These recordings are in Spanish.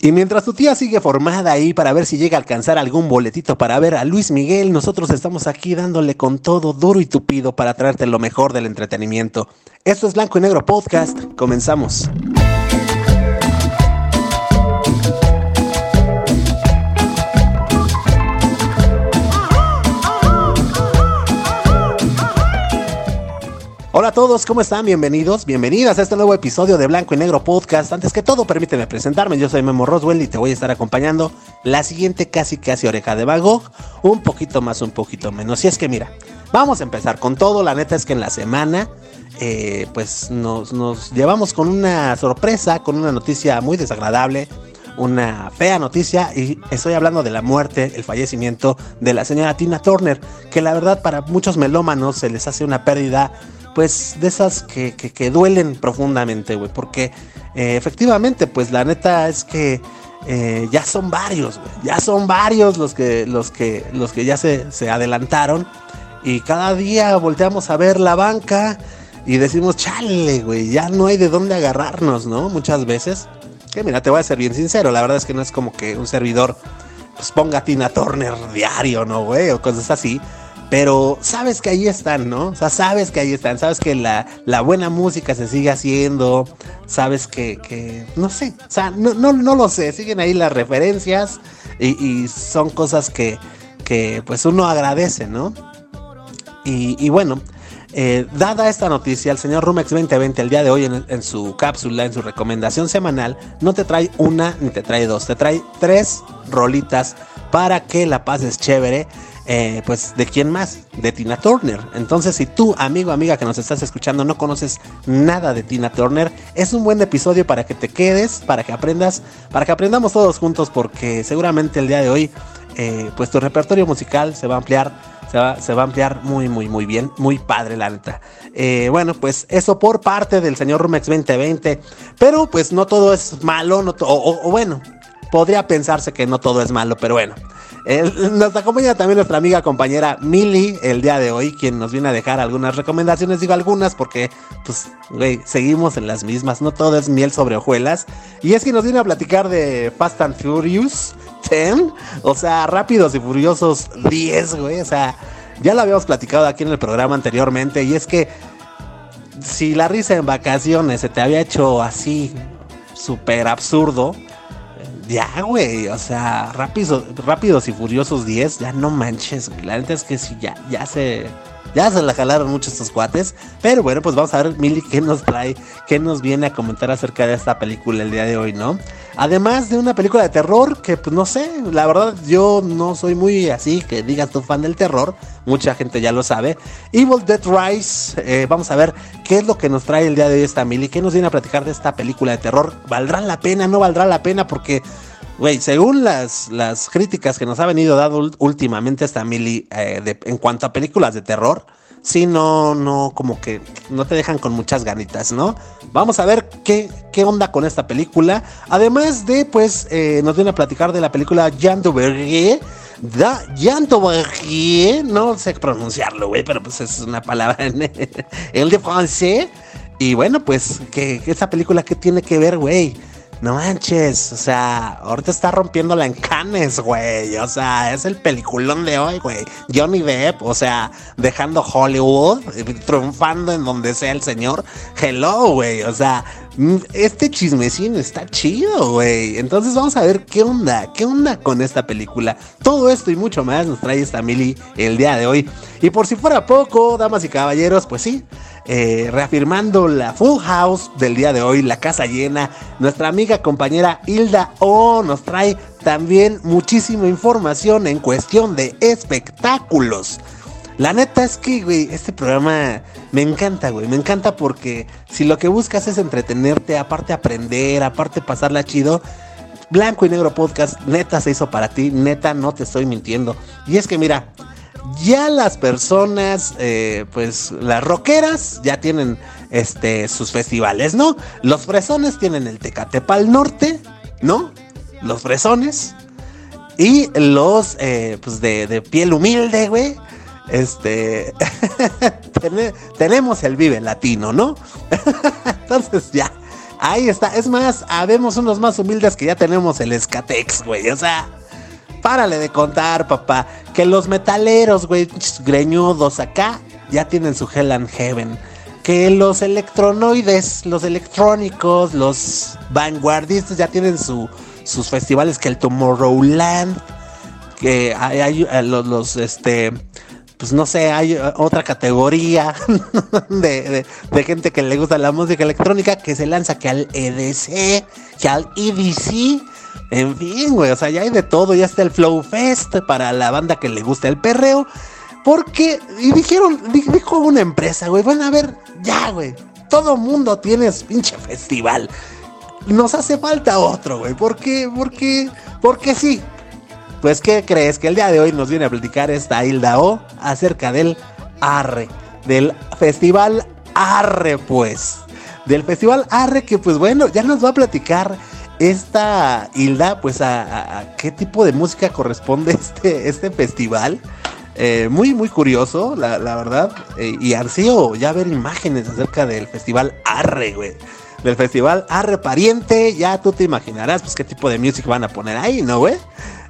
Y mientras tu tía sigue formada ahí para ver si llega a alcanzar algún boletito para ver a Luis Miguel, nosotros estamos aquí dándole con todo duro y tupido para traerte lo mejor del entretenimiento. Esto es Blanco y Negro Podcast. Comenzamos. Hola a todos, ¿cómo están? Bienvenidos, bienvenidas a este nuevo episodio de Blanco y Negro Podcast. Antes que todo, permíteme presentarme, yo soy Memo Roswell y te voy a estar acompañando la siguiente casi casi oreja de Vago, un poquito más, un poquito menos. Y es que mira, vamos a empezar con todo, la neta es que en la semana eh, pues nos, nos llevamos con una sorpresa, con una noticia muy desagradable, una fea noticia y estoy hablando de la muerte, el fallecimiento de la señora Tina Turner, que la verdad para muchos melómanos se les hace una pérdida pues de esas que, que, duelen profundamente, güey, porque eh, efectivamente, pues la neta es que eh, ya son varios, güey, ya son varios los que, los que, los que ya se, se adelantaron y cada día volteamos a ver la banca y decimos, chale, güey, ya no hay de dónde agarrarnos, ¿no? Muchas veces. Que mira, te voy a ser bien sincero, la verdad es que no es como que un servidor pues ponga Tina Turner diario, ¿no, güey? O cosas así. Pero sabes que ahí están, ¿no? O sea, sabes que ahí están, sabes que la, la buena música se sigue haciendo, sabes que, que no sé, o sea, no, no, no, lo sé, siguen ahí las referencias y, y son cosas que, que, pues uno agradece, ¿no? Y, y bueno, eh, dada esta noticia, el señor Rumex 2020 el día de hoy en, en, su cápsula, en su recomendación semanal, no te trae una ni te trae dos, te trae tres rolitas para que la pases chévere eh, pues de quién más, de Tina Turner. Entonces, si tú, amigo, amiga que nos estás escuchando, no conoces nada de Tina Turner, es un buen episodio para que te quedes, para que aprendas, para que aprendamos todos juntos, porque seguramente el día de hoy, eh, pues tu repertorio musical se va a ampliar. Se va, se va, a ampliar muy, muy, muy bien. Muy padre, la neta. Eh, bueno, pues eso por parte del señor Rumex 2020. Pero pues no todo es malo. No o, bueno, podría pensarse que no todo es malo, pero bueno. Nos acompaña también nuestra amiga compañera Mili el día de hoy, quien nos viene a dejar algunas recomendaciones, digo algunas porque, pues, güey, seguimos en las mismas, no todo es miel sobre hojuelas. Y es que nos viene a platicar de Fast and Furious 10, o sea, Rápidos y Furiosos 10, güey, o sea, ya lo habíamos platicado aquí en el programa anteriormente, y es que si la risa en vacaciones se te había hecho así, súper absurdo, ya, güey, o sea, rápidos, rápidos y furiosos 10, ya no manches, güey. La neta es que sí, ya, ya se. Ya se la jalaron mucho estos cuates. Pero bueno, pues vamos a ver, Mili, qué nos trae, qué nos viene a comentar acerca de esta película el día de hoy, ¿no? Además de una película de terror que, pues no sé, la verdad yo no soy muy así, que digas tu fan del terror. Mucha gente ya lo sabe. Evil Dead Rise, eh, vamos a ver qué es lo que nos trae el día de hoy esta Mili, qué nos viene a platicar de esta película de terror. ¿Valdrá la pena? ¿No valdrá la pena? Porque Güey, según las, las críticas que nos ha venido dado últimamente esta Mili eh, en cuanto a películas de terror, sí, no, no, como que no te dejan con muchas ganitas, ¿no? Vamos a ver qué, qué onda con esta película. Además de, pues, eh, nos viene a platicar de la película Jean Duvergier. Da Jean Duvergier, no sé pronunciarlo, güey, pero pues es una palabra en el de francés. Y bueno, pues, que, esa película, ¿qué tiene que ver, güey? No manches, o sea, ahorita está rompiéndola en canes, güey. O sea, es el peliculón de hoy, güey. Johnny Depp, o sea, dejando Hollywood, triunfando en donde sea el señor. Hello, güey. O sea, mm, este chismecín está chido, güey. Entonces vamos a ver qué onda, qué onda con esta película. Todo esto y mucho más nos trae esta Mili el día de hoy. Y por si fuera poco, damas y caballeros, pues sí, eh, reafirmando la Full House del día de hoy, la casa llena. Nuestra amiga compañera Hilda O nos trae también muchísima información en cuestión de espectáculos. La neta es que, güey, este programa me encanta, güey. Me encanta porque si lo que buscas es entretenerte, aparte aprender, aparte pasarla chido, Blanco y Negro Podcast, neta se hizo para ti, neta no te estoy mintiendo. Y es que mira, ya las personas, eh, pues las rockeras ya tienen este, sus festivales, ¿no? Los fresones tienen el Tecatepal Norte, ¿no? Los fresones. Y los, eh, pues de, de, piel humilde, güey. Este, tenemos el Vive Latino, ¿no? Entonces ya, Ahí está. Es más, habemos unos más humildes que ya tenemos el Escatex, güey. O sea, párale de contar, papá. Que los metaleros, güey, greñudos acá, ya tienen su Hell and Heaven. Que los electronoides, los electrónicos, los vanguardistas ya tienen su, sus festivales. Que el Tomorrowland, que hay, eh, los, este, pues no sé, hay eh, otra categoría de, gente que le gusta la música electrónica que se lanza que al EDC, que al EDC. En fin, güey, o sea, ya hay de todo, ya está el Flow Fest para la banda que le gusta el perreo. Porque, y dijeron, dijo una empresa, güey, bueno, a ver, ya, güey, todo mundo tiene pinche festival. Nos hace falta otro, güey, ¿por qué? Porque, porque sí, pues, ¿qué crees? Que el día de hoy nos viene a platicar esta Hilda O acerca del Arre, del Festival Arre, pues. Del Festival Arre, que pues bueno, ya nos va a platicar esta Hilda, pues a, qué tipo de música corresponde este, este festival. Eh, muy, muy curioso, la, verdad. Eh, y ansío ya ver imágenes acerca del Festival Arre, güey. Del Festival Arre Pariente, ya tú te imaginarás, pues qué tipo de música van a poner ahí, ¿no, güey?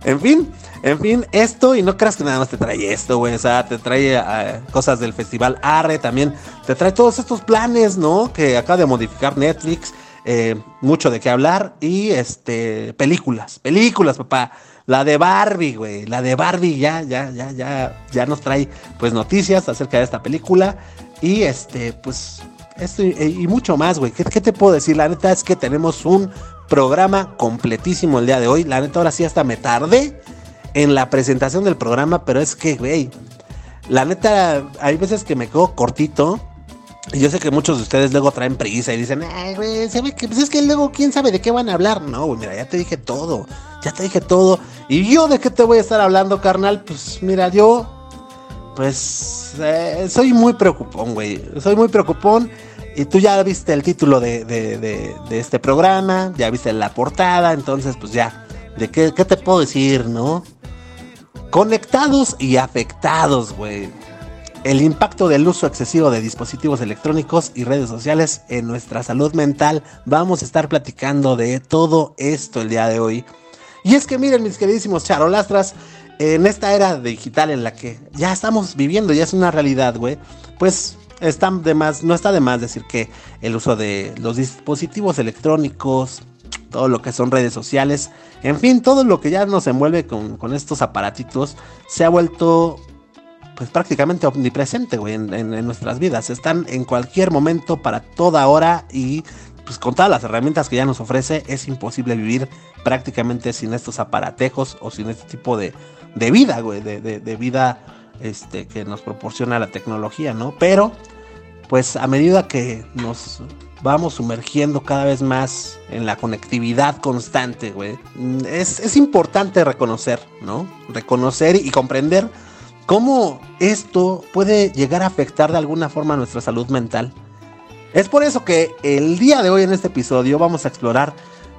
En fin, en fin, esto y no creas que nada más te trae esto, güey. O sea, te trae eh, cosas del festival Arre también. Te trae todos estos planes, ¿no? Que acaba de modificar Netflix. Eh, mucho de qué hablar. Y este, películas, películas, papá. La de Barbie, güey. La de Barbie ya, ya, ya, ya, ya nos trae pues noticias acerca de esta película. Y este, pues, esto y, mucho más, güey. ¿Qué, ¿Qué, te puedo decir? La neta es que tenemos un programa completísimo el día de hoy. La neta, ahora sí hasta me tardé en la presentación del programa, pero es que, güey, la neta, hay veces que me quedo cortito. Y yo sé que muchos de ustedes luego traen prisa y dicen, ay, güey, ¿sabe que Pues es que luego, ¿quién sabe de qué van a hablar? No, güey, mira, ya te dije todo. Ya te dije todo. ¿Y yo de qué te voy a estar hablando, carnal? Pues mira, yo, pues, eh, soy muy preocupón, güey. Soy muy preocupón. Y tú ya viste el título de, este programa, ya viste la portada, entonces pues ya, ¿de qué, te puedo decir, no? Conectados y afectados, güey. El impacto del uso excesivo de dispositivos electrónicos y redes sociales en nuestra salud mental. Vamos a estar platicando de todo esto el día de hoy. Y es que miren, mis queridísimos charolastras, en esta era digital en la que ya estamos viviendo, ya es una realidad, güey, pues está de más, no está de más decir que el uso de los dispositivos electrónicos, todo lo que son redes sociales, en fin, todo lo que ya nos envuelve con, estos aparatitos, se ha vuelto pues prácticamente omnipresente, güey, en, nuestras vidas. Están en cualquier momento, para toda hora y pues con todas las herramientas que ya nos ofrece, es imposible vivir prácticamente sin estos aparatejos o sin este tipo de, de vida, güey, de, de vida este, que nos proporciona la tecnología, ¿no? Pero, pues a medida que nos vamos sumergiendo cada vez más en la conectividad constante, güey, es, es importante reconocer, ¿no? Reconocer y comprender cómo esto puede llegar a afectar de alguna forma nuestra salud mental. Es por eso que el día de hoy en este episodio vamos a explorar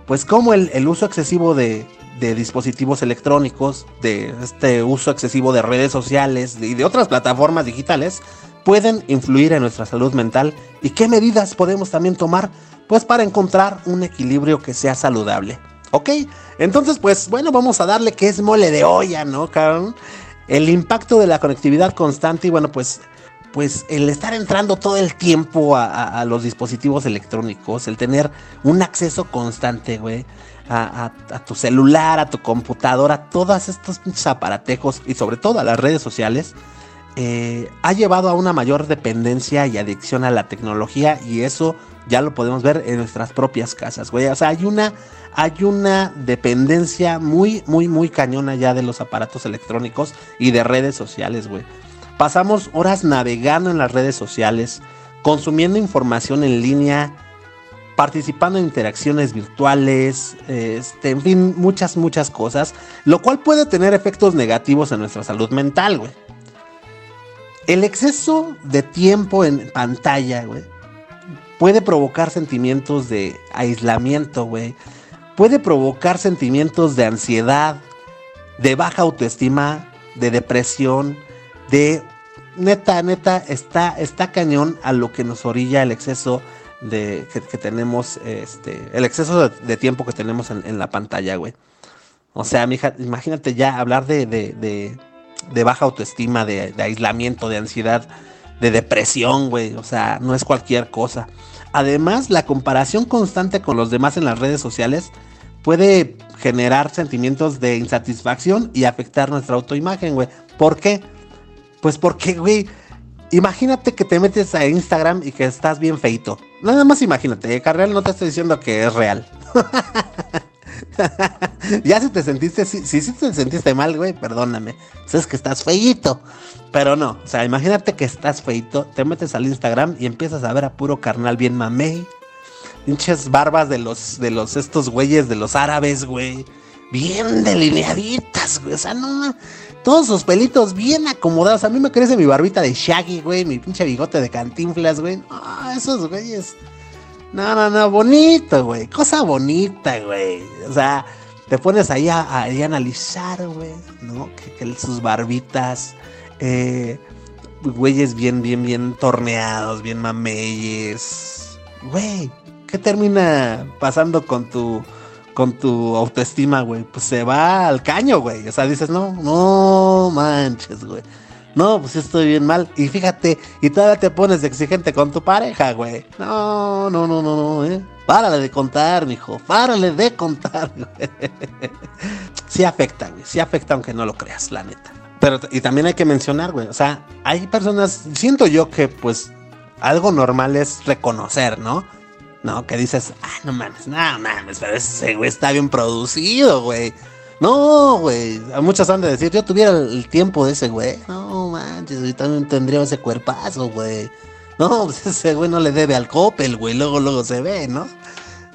pues cómo el, uso excesivo de, de dispositivos electrónicos, de este uso excesivo de redes sociales y de otras plataformas digitales, pueden influir en nuestra salud mental y qué medidas podemos también tomar pues para encontrar un equilibrio que sea saludable. ¿Ok? Entonces pues bueno, vamos a darle que es mole de olla, ¿no, Karen? El impacto de la conectividad constante y bueno pues pues el estar entrando todo el tiempo a, los dispositivos electrónicos, el tener un acceso constante, güey, a, tu celular, a tu computadora, a todos estos aparatejos y sobre todo a las redes sociales, eh, ha llevado a una mayor dependencia y adicción a la tecnología y eso ya lo podemos ver en nuestras propias casas, güey. O sea, hay una, hay una dependencia muy, muy, muy cañona ya de los aparatos electrónicos y de redes sociales, güey. Pasamos horas navegando en las redes sociales, consumiendo información en línea, participando en interacciones virtuales, este, en fin, muchas, muchas cosas, lo cual puede tener efectos negativos en nuestra salud mental, güey. El exceso de tiempo en pantalla, güey, puede provocar sentimientos de aislamiento, güey. Puede provocar sentimientos de ansiedad, de baja autoestima, de depresión, de neta, neta, está, está cañón a lo que nos orilla el exceso de que, tenemos, este, el exceso de, tiempo que tenemos en, la pantalla, güey. O sea, mija, imagínate ya hablar de, de, de baja autoestima, de, aislamiento, de ansiedad, de depresión, güey. O sea, no es cualquier cosa. Además, la comparación constante con los demás en las redes sociales puede generar sentimientos de insatisfacción y afectar nuestra autoimagen, güey. ¿Por qué? Pues porque, güey, imagínate que te metes a Instagram y que estás bien feito. Nada más imagínate, ¿eh? Carreal no te estoy diciendo que es real. ya si te sentiste, si, si, te sentiste mal, güey, perdóname. Sabes que estás feito. Pero no, o sea, imagínate que estás feito, te metes al Instagram y empiezas a ver a puro carnal bien mamey. Pinches barbas de los, de los, estos güeyes de los árabes, güey. Bien delineaditas, güey. O sea, no, todos sus pelitos bien acomodados. A mí me crece mi barbita de Shaggy, güey. Mi pinche bigote de cantinflas, güey. No, esos güeyes. No, no, no, bonito, güey. Cosa bonita, güey. O sea, te pones ahí a, analizar, güey, ¿no? Que, sus barbitas, eh, güeyes bien, bien, bien torneados, bien mameyes. Güey, ¿qué termina pasando con tu con tu autoestima, güey? Pues se va al caño, güey. O sea, dices, no, no manches, güey. No, pues estoy bien mal. Y fíjate, y todavía te pones exigente con tu pareja, güey. No, no, no, no, no, eh. Párale de contar, mijo. Párale de contar, güey. Sí afecta, güey. Sí afecta, aunque no lo creas, la neta. Pero, y también hay que mencionar, güey. O sea, hay personas, siento yo que, pues, algo normal es reconocer, ¿no? No, que dices, ah, no mames, no mames, pero ese güey está bien producido, güey. No, güey. Muchas han de decir, yo tuviera el tiempo de ese güey. No manches, yo también tendría ese cuerpazo, güey. No, pues ese güey no le debe al copel, güey. Luego, luego se ve, ¿no?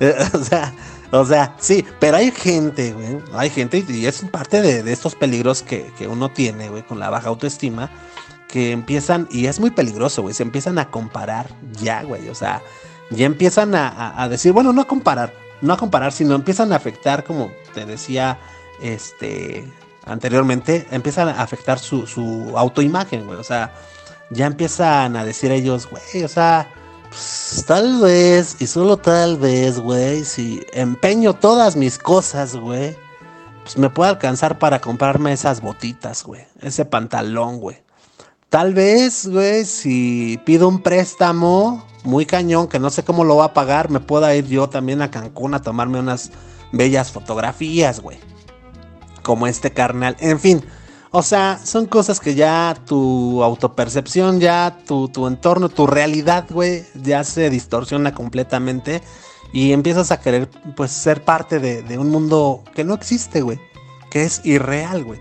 o sea, o sea, sí, pero hay gente, güey. Hay gente, y es parte de, estos peligros que, uno tiene, güey, con la baja autoestima. Que empiezan, y es muy peligroso, güey. Se empiezan a comparar ya, güey. O sea, ya empiezan a, a decir, bueno, no a comparar, no a comparar, sino empiezan a afectar, como te decía este, anteriormente, empiezan a afectar su, su autoimagen, güey. O sea, ya empiezan a decir ellos, güey, o sea, pues, tal vez, y solo tal vez, güey, si empeño todas mis cosas, güey, pues me puede alcanzar para comprarme esas botitas, güey, ese pantalón, güey. Tal vez, güey, si pido un préstamo muy cañón, que no sé cómo lo va a pagar, me pueda ir yo también a Cancún a tomarme unas bellas fotografías, güey como este carnal. En fin, o sea, son cosas que ya tu autopercepción, ya tu, entorno, tu realidad, güey, ya se distorsiona completamente y empiezas a querer, pues, ser parte de, un mundo que no existe, güey, que es irreal, güey.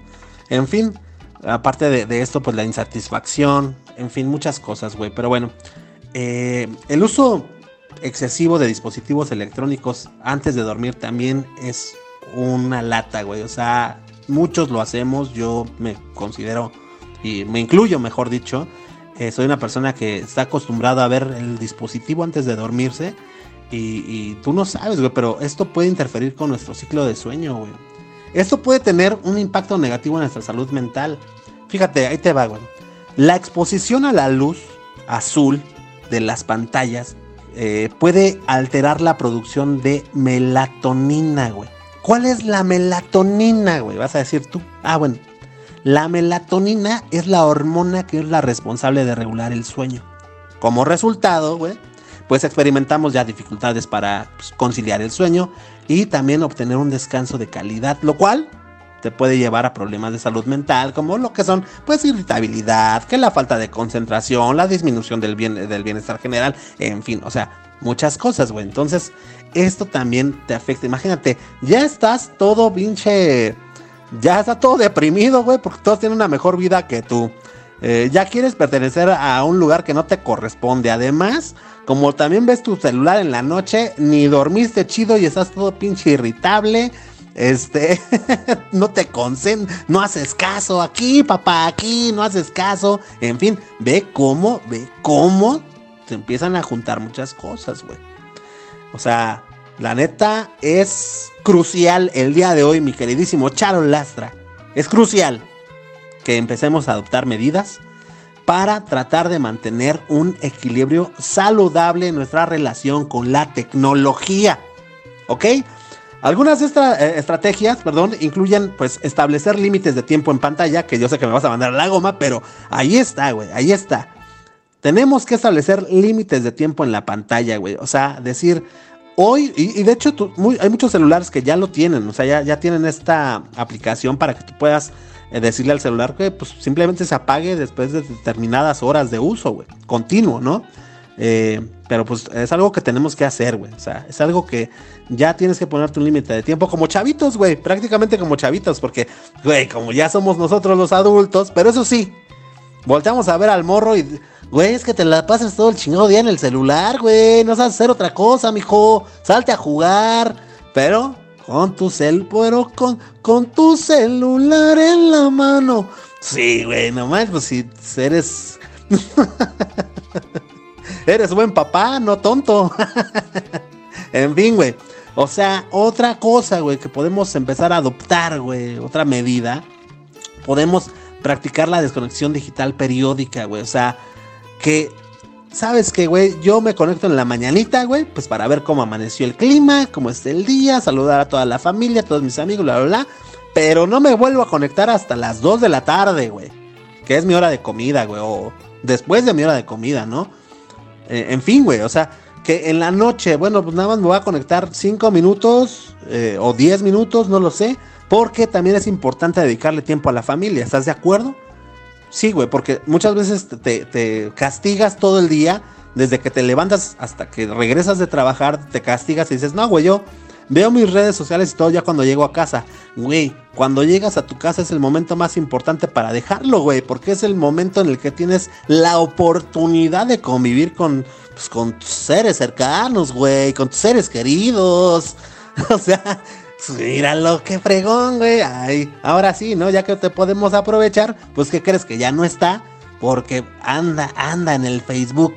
En fin, aparte de, esto, pues la insatisfacción, en fin, muchas cosas, güey. Pero bueno, eh, el uso excesivo de dispositivos electrónicos antes de dormir también es una lata, güey. O sea, muchos lo hacemos. Yo me considero, y me incluyo, mejor dicho. Eh, soy una persona que está acostumbrada a ver el dispositivo antes de dormirse. Y, tú no sabes, güey, pero esto puede interferir con nuestro ciclo de sueño, güey. Esto puede tener un impacto negativo en nuestra salud mental. Fíjate, ahí te va, güey. La exposición a la luz azul de las pantallas eh, puede alterar la producción de melatonina, güey. ¿Cuál es la melatonina, güey? Vas a decir tú. Ah, bueno. La melatonina es la hormona que es la responsable de regular el sueño. Como resultado, güey, pues experimentamos ya dificultades para pues, conciliar el sueño y también obtener un descanso de calidad, lo cual te puede llevar a problemas de salud mental, como lo que son, pues, irritabilidad, que la falta de concentración, la disminución del, bien, del bienestar general, en fin, o sea, muchas cosas, güey. Entonces, esto también te afecta. Imagínate, ya estás todo pinche. Ya está todo deprimido, güey, porque todos tienen una mejor vida que tú. Eh, ya quieres pertenecer a un lugar que no te corresponde. Además, como también ves tu celular en la noche, ni dormiste chido y estás todo pinche irritable. Este, no te concentras, no haces caso aquí, papá, aquí, no haces caso. En fin, ve cómo, ve cómo se empiezan a juntar muchas cosas, güey. O sea, la neta es crucial el día de hoy, mi queridísimo Charo Lastra. Es crucial que empecemos a adoptar medidas para tratar de mantener un equilibrio saludable en nuestra relación con la tecnología. ¿Ok? Algunas eh, estrategias, perdón, incluyen pues establecer límites de tiempo en pantalla, que yo sé que me vas a mandar a la goma, pero ahí está, güey, ahí está. Tenemos que establecer límites de tiempo en la pantalla, güey. O sea, decir, hoy, y, de hecho hay muchos celulares que ya lo tienen, o sea, ya, ya tienen esta aplicación para que tú puedas eh, decirle al celular que pues simplemente se apague después de determinadas horas de uso, güey, continuo, ¿no? Eh, pero pues es algo que tenemos que hacer, güey. O sea, es algo que ya tienes que ponerte un límite de tiempo como chavitos, güey. Prácticamente como chavitos, porque, güey, como ya somos nosotros los adultos, pero eso sí, volteamos a ver al morro y, güey, es que te la pasas todo el chingado día en el celular, güey. No sabes hacer otra cosa, mijo. Salte a jugar. Pero con tu cel, pero con, con tu celular en la mano. Sí, güey, nomás, pues si eres. Eres buen papá, no tonto. en fin, güey. O sea, otra cosa, güey, que podemos empezar a adoptar, güey, otra medida. Podemos practicar la desconexión digital periódica, güey. O sea, que, ¿sabes qué, güey? Yo me conecto en la mañanita, güey, pues para ver cómo amaneció el clima, cómo está el día, saludar a toda la familia, a todos mis amigos, bla, bla, bla. Pero no me vuelvo a conectar hasta las 2 de la tarde, güey. Que es mi hora de comida, güey. O después de mi hora de comida, ¿no? Eh, en fin, güey, o sea, que en la noche, bueno, pues nada más me voy a conectar 5 minutos eh, o 10 minutos, no lo sé, porque también es importante dedicarle tiempo a la familia, ¿estás de acuerdo? Sí, güey, porque muchas veces te, te, castigas todo el día, desde que te levantas hasta que regresas de trabajar, te castigas y dices, no, güey, yo Veo mis redes sociales y todo ya cuando llego a casa. Güey, cuando llegas a tu casa es el momento más importante para dejarlo, güey. Porque es el momento en el que tienes la oportunidad de convivir con, pues, con tus seres cercanos, güey. Con tus seres queridos. o sea, míralo, qué fregón, güey. Ahora sí, ¿no? Ya que te podemos aprovechar, pues ¿qué crees que ya no está? Porque anda, anda en el Facebook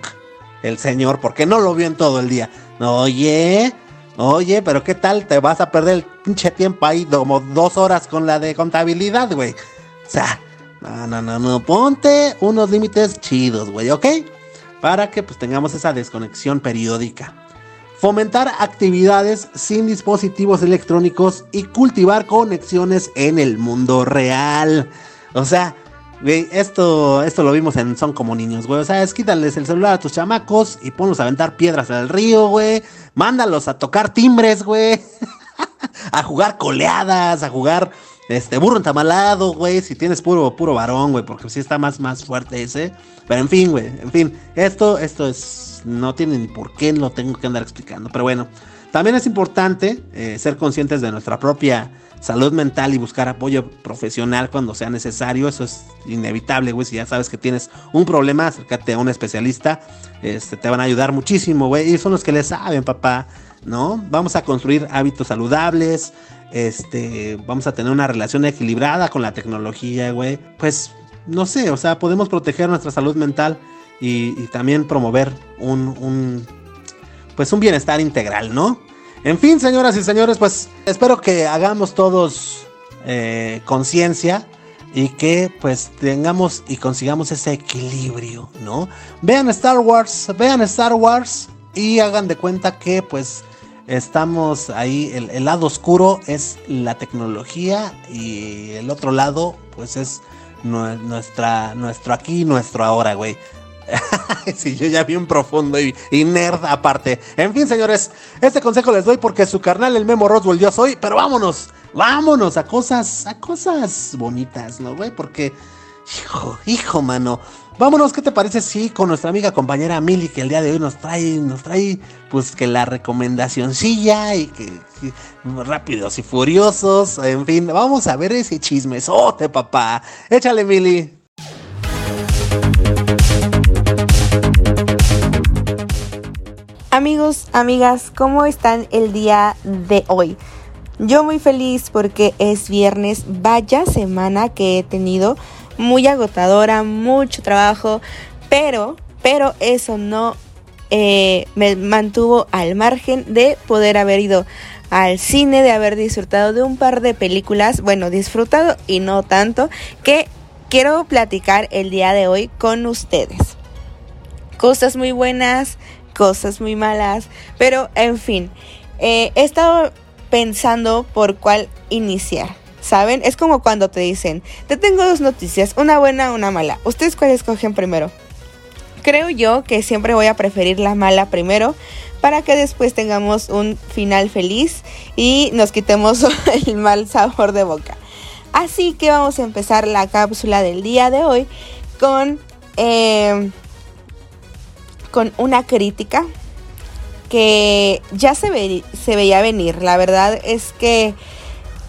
el señor, porque no lo vio en todo el día. Oye, Oye, pero ¿qué tal? Te vas a perder el pinche tiempo ahí como dos horas con la de contabilidad, güey. O sea, no, no, no, no. Ponte unos límites chidos, güey, ¿ok? Para que pues tengamos esa desconexión periódica. Fomentar actividades sin dispositivos electrónicos y cultivar conexiones en el mundo real. O sea, Güey, esto, esto lo vimos en Son como niños, güey. O sea, es quítales el celular a tus chamacos y ponlos a aventar piedras al río, güey. Mándalos a tocar timbres, güey. a jugar coleadas, a jugar este burro entamalado, güey. Si tienes puro, puro varón, güey, porque si está más, más fuerte ese. Pero en fin, güey, en fin. Esto, esto es. No tiene ni por qué lo tengo que andar explicando. Pero bueno, también es importante eh, ser conscientes de nuestra propia salud mental y buscar apoyo profesional cuando sea necesario. Eso es inevitable, güey. Si ya sabes que tienes un problema, acércate a un especialista. Este, te van a ayudar muchísimo, güey. Y son los que le saben, papá. ¿No? Vamos a construir hábitos saludables. Este, vamos a tener una relación equilibrada con la tecnología, güey. Pues, no sé, o sea, podemos proteger nuestra salud mental y, también promover un, un, pues un bienestar integral, ¿no? En fin, señoras y señores, pues espero que hagamos todos eh, conciencia y que pues tengamos y consigamos ese equilibrio, ¿no? Vean Star Wars, vean Star Wars y hagan de cuenta que pues estamos ahí, el, lado oscuro es la tecnología y el otro lado pues es nuestra, nuestro aquí, nuestro ahora, güey. sí, yo ya bien profundo y, nerd aparte. En fin, señores, este consejo les doy porque su carnal, el Memo Roswell, yo soy. Pero vámonos, vámonos a cosas, a cosas bonitas, ¿no, güey? Porque, hijo, hijo, mano. Vámonos, ¿qué te parece si con nuestra amiga compañera Mili, que el día de hoy nos trae, nos trae, pues que la recomendacioncilla y que, que rápidos y furiosos, en fin, vamos a ver ese chismesote, papá. Échale, Mili. Amigos, amigas, ¿cómo están el día de hoy? Yo muy feliz porque es viernes, vaya semana que he tenido, muy agotadora, mucho trabajo, pero, pero eso no eh, me mantuvo al margen de poder haber ido al cine, de haber disfrutado de un par de películas, bueno, disfrutado y no tanto, que quiero platicar el día de hoy con ustedes. Cosas muy buenas, cosas muy malas, pero en fin, eh, he estado pensando por cuál iniciar. ¿Saben? Es como cuando te dicen, te tengo dos noticias, una buena, una mala. ¿Ustedes cuál escogen primero? Creo yo que siempre voy a preferir la mala primero para que después tengamos un final feliz y nos quitemos el mal sabor de boca. Así que vamos a empezar la cápsula del día de hoy con, eh, con una crítica que ya se, veía venir. La verdad es que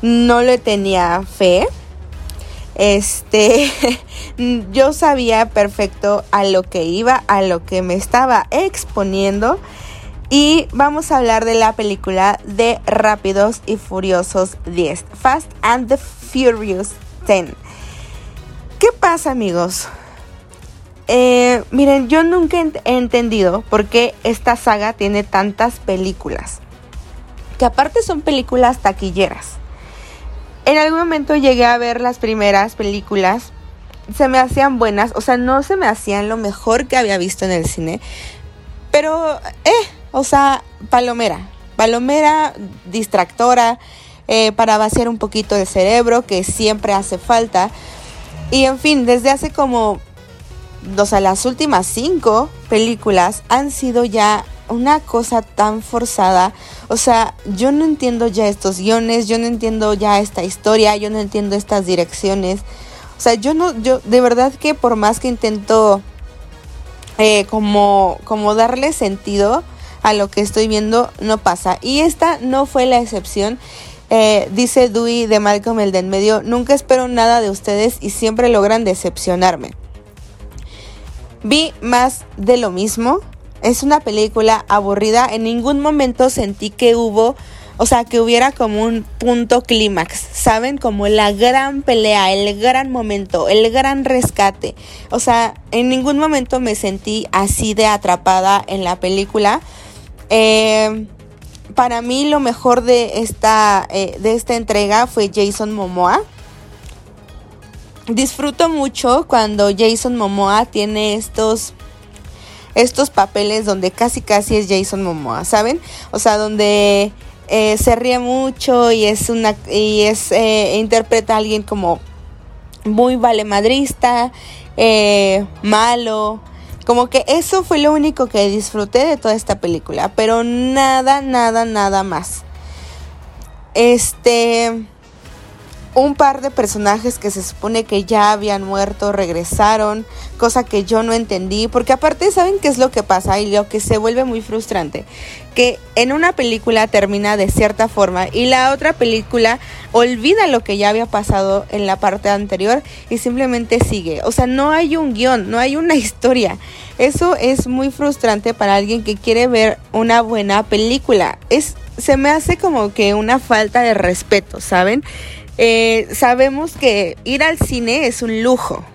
no le tenía fe. Este, yo sabía perfecto a lo que iba, a lo que me estaba exponiendo. Y vamos a hablar de la película de Rápidos y Furiosos 10, Fast and the Furious 10. ¿Qué pasa amigos? Eh, miren, yo nunca he entendido por qué esta saga tiene tantas películas. Que aparte son películas taquilleras. En algún momento llegué a ver las primeras películas. Se me hacían buenas, o sea, no se me hacían lo mejor que había visto en el cine. Pero, eh, o sea, palomera. Palomera, distractora, eh, para vaciar un poquito el cerebro, que siempre hace falta. Y en fin, desde hace como, o sea, las últimas cinco películas han sido ya una cosa tan forzada. O sea, yo no entiendo ya estos guiones, yo no entiendo ya esta historia, yo no entiendo estas direcciones. O sea, yo no, yo de verdad que por más que intento eh, como, como darle sentido a lo que estoy viendo, no pasa. Y esta no fue la excepción. Eh, dice Dewey de Malcolm el de en medio, nunca espero nada de ustedes y siempre logran decepcionarme. Vi más de lo mismo. Es una película aburrida. En ningún momento sentí que hubo, o sea, que hubiera como un punto clímax, ¿saben? Como la gran pelea, el gran momento, el gran rescate. O sea, en ningún momento me sentí así de atrapada en la película. Eh, para mí lo mejor de esta, eh, de esta entrega fue Jason Momoa. Disfruto mucho cuando Jason Momoa tiene estos estos papeles donde casi casi es Jason Momoa, ¿saben? O sea, donde eh, se ríe mucho y es una y es eh, interpreta a alguien como muy valemadrista, eh, malo. Como que eso fue lo único que disfruté de toda esta película, pero nada, nada, nada más. Este un par de personajes que se supone que ya habían muerto regresaron, cosa que yo no entendí, porque aparte saben qué es lo que pasa y lo que se vuelve muy frustrante, que en una película termina de cierta forma y la otra película olvida lo que ya había pasado en la parte anterior y simplemente sigue, o sea, no hay un guion, no hay una historia. Eso es muy frustrante para alguien que quiere ver una buena película. Es se me hace como que una falta de respeto, ¿saben? Eh, sabemos que ir al cine es un lujo.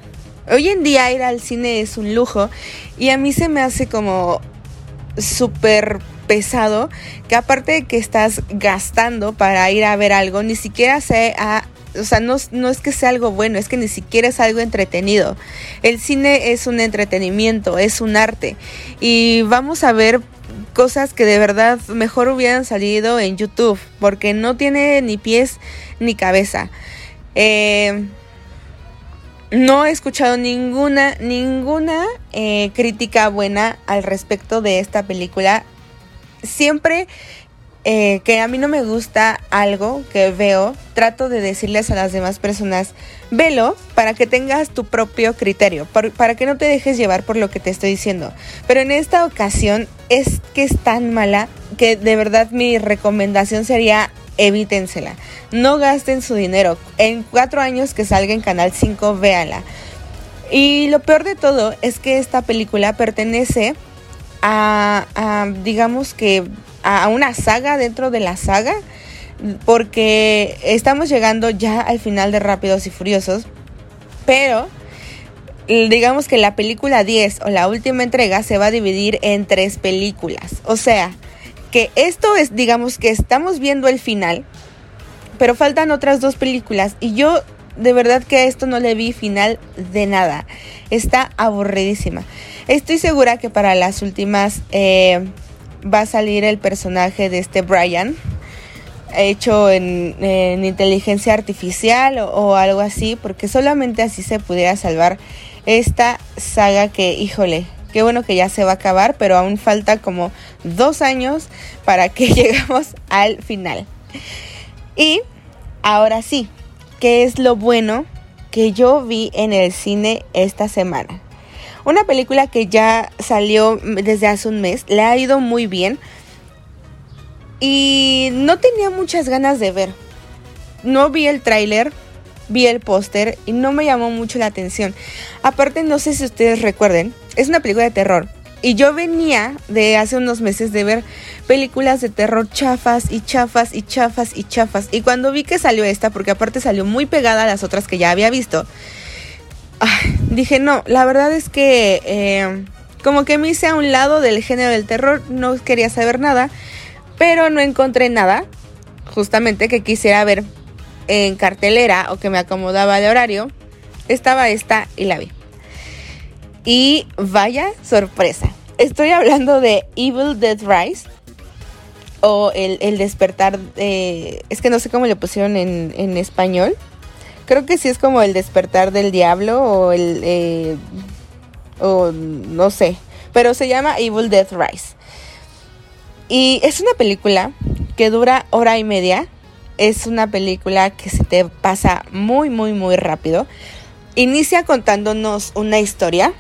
Hoy en día ir al cine es un lujo y a mí se me hace como súper pesado que aparte de que estás gastando para ir a ver algo, ni siquiera sea, o sea, no es que sea algo bueno, es que ni siquiera es algo entretenido. El cine es un entretenimiento, es un arte y vamos a ver cosas que de verdad mejor hubieran salido en YouTube, porque no tiene ni pies ni cabeza. Eh, no he escuchado ninguna, ninguna eh, crítica buena al respecto de esta película. Siempre eh, que a mí no me gusta algo que veo, trato de decirles a las demás personas, velo para que tengas tu propio criterio, para que no te dejes llevar por lo que te estoy diciendo. Pero en esta ocasión es que es tan mala que de verdad mi recomendación sería evítensela. No gasten su dinero. En cuatro años que salga en Canal 5, véanla. Y lo peor de todo es que esta película pertenece a digamos que a una saga dentro de la saga, porque estamos llegando ya al final de Rápidos y Furiosos, pero digamos que la película 10 o la última entrega se va a dividir en tres películas. O sea, que esto es, digamos que estamos viendo el final, pero faltan otras dos películas y yo de verdad que a esto no le vi final de nada. Está aburridísima. Estoy segura que para las últimas eh, va a salir el personaje de este Brian, hecho en, inteligencia artificial o, algo así, porque solamente así se pudiera salvar esta saga que, híjole, qué bueno que ya se va a acabar, pero aún falta como dos años para que lleguemos al final. Y ahora sí, ¿qué es lo bueno que yo vi en el cine esta semana? Una película que ya salió desde hace un mes, le ha ido muy bien y no tenía muchas ganas de ver. No vi el tráiler, vi el póster y no me llamó mucho la atención. Aparte, no sé si ustedes recuerden, es una película de terror. Y yo venía de hace unos meses de ver películas de terror chafas y chafas y chafas y chafas. Y cuando vi que salió esta, porque aparte salió muy pegada a las otras que ya había visto, dije, no, la verdad es que eh, como que me hice a un lado del género del terror, no quería saber nada pero no encontré nada, justamente que quisiera ver en cartelera o que me acomodaba de horario. Estaba esta y la vi. Y vaya sorpresa. Estoy hablando de Evil Dead Rise. O el, despertar de... Es que no sé cómo le pusieron en, español. Creo que sí es como el despertar del diablo o el... Eh, o no sé. Pero se llama Evil Dead Rise. Y es una película que dura hora y media. Es una película que se te pasa muy, muy, muy rápido. Inicia contándonos una historia.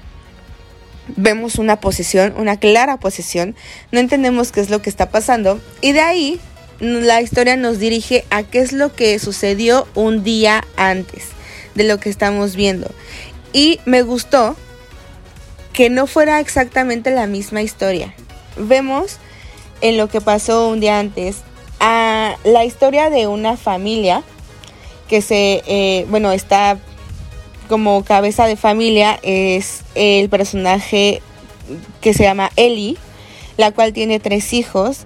Vemos una posición, una clara posición. No entendemos qué es lo que está pasando. Y de ahí la historia nos dirige a qué es lo que sucedió un día antes de lo que estamos viendo. Y me gustó que no fuera exactamente la misma historia. Vemos en lo que pasó un día antes a la historia de una familia que se, eh, bueno, está como cabeza de familia es el personaje que se llama Ellie, la cual tiene tres hijos.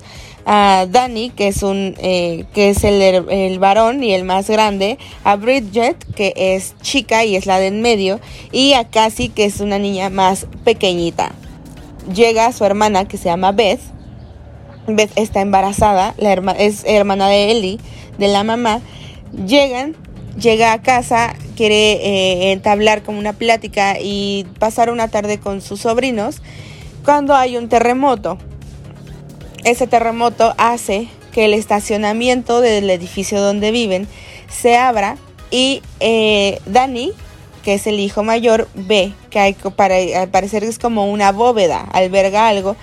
A Danny, que es un eh, que es el, el, varón y el más grande, a Bridget, que es chica y es la de en medio, y a Cassie, que es una niña más pequeñita. Llega su hermana que se llama Beth, Beth está embarazada, la es hermana de Ellie, de la mamá. Llegan, llega a casa, quiere eh, entablar como una plática y pasar una tarde con sus sobrinos cuando hay un terremoto. Ese terremoto hace que el estacionamiento del edificio donde viven se abra y eh, Dani, que es el hijo mayor, ve que hay, para, al parecer es como una bóveda, alberga algo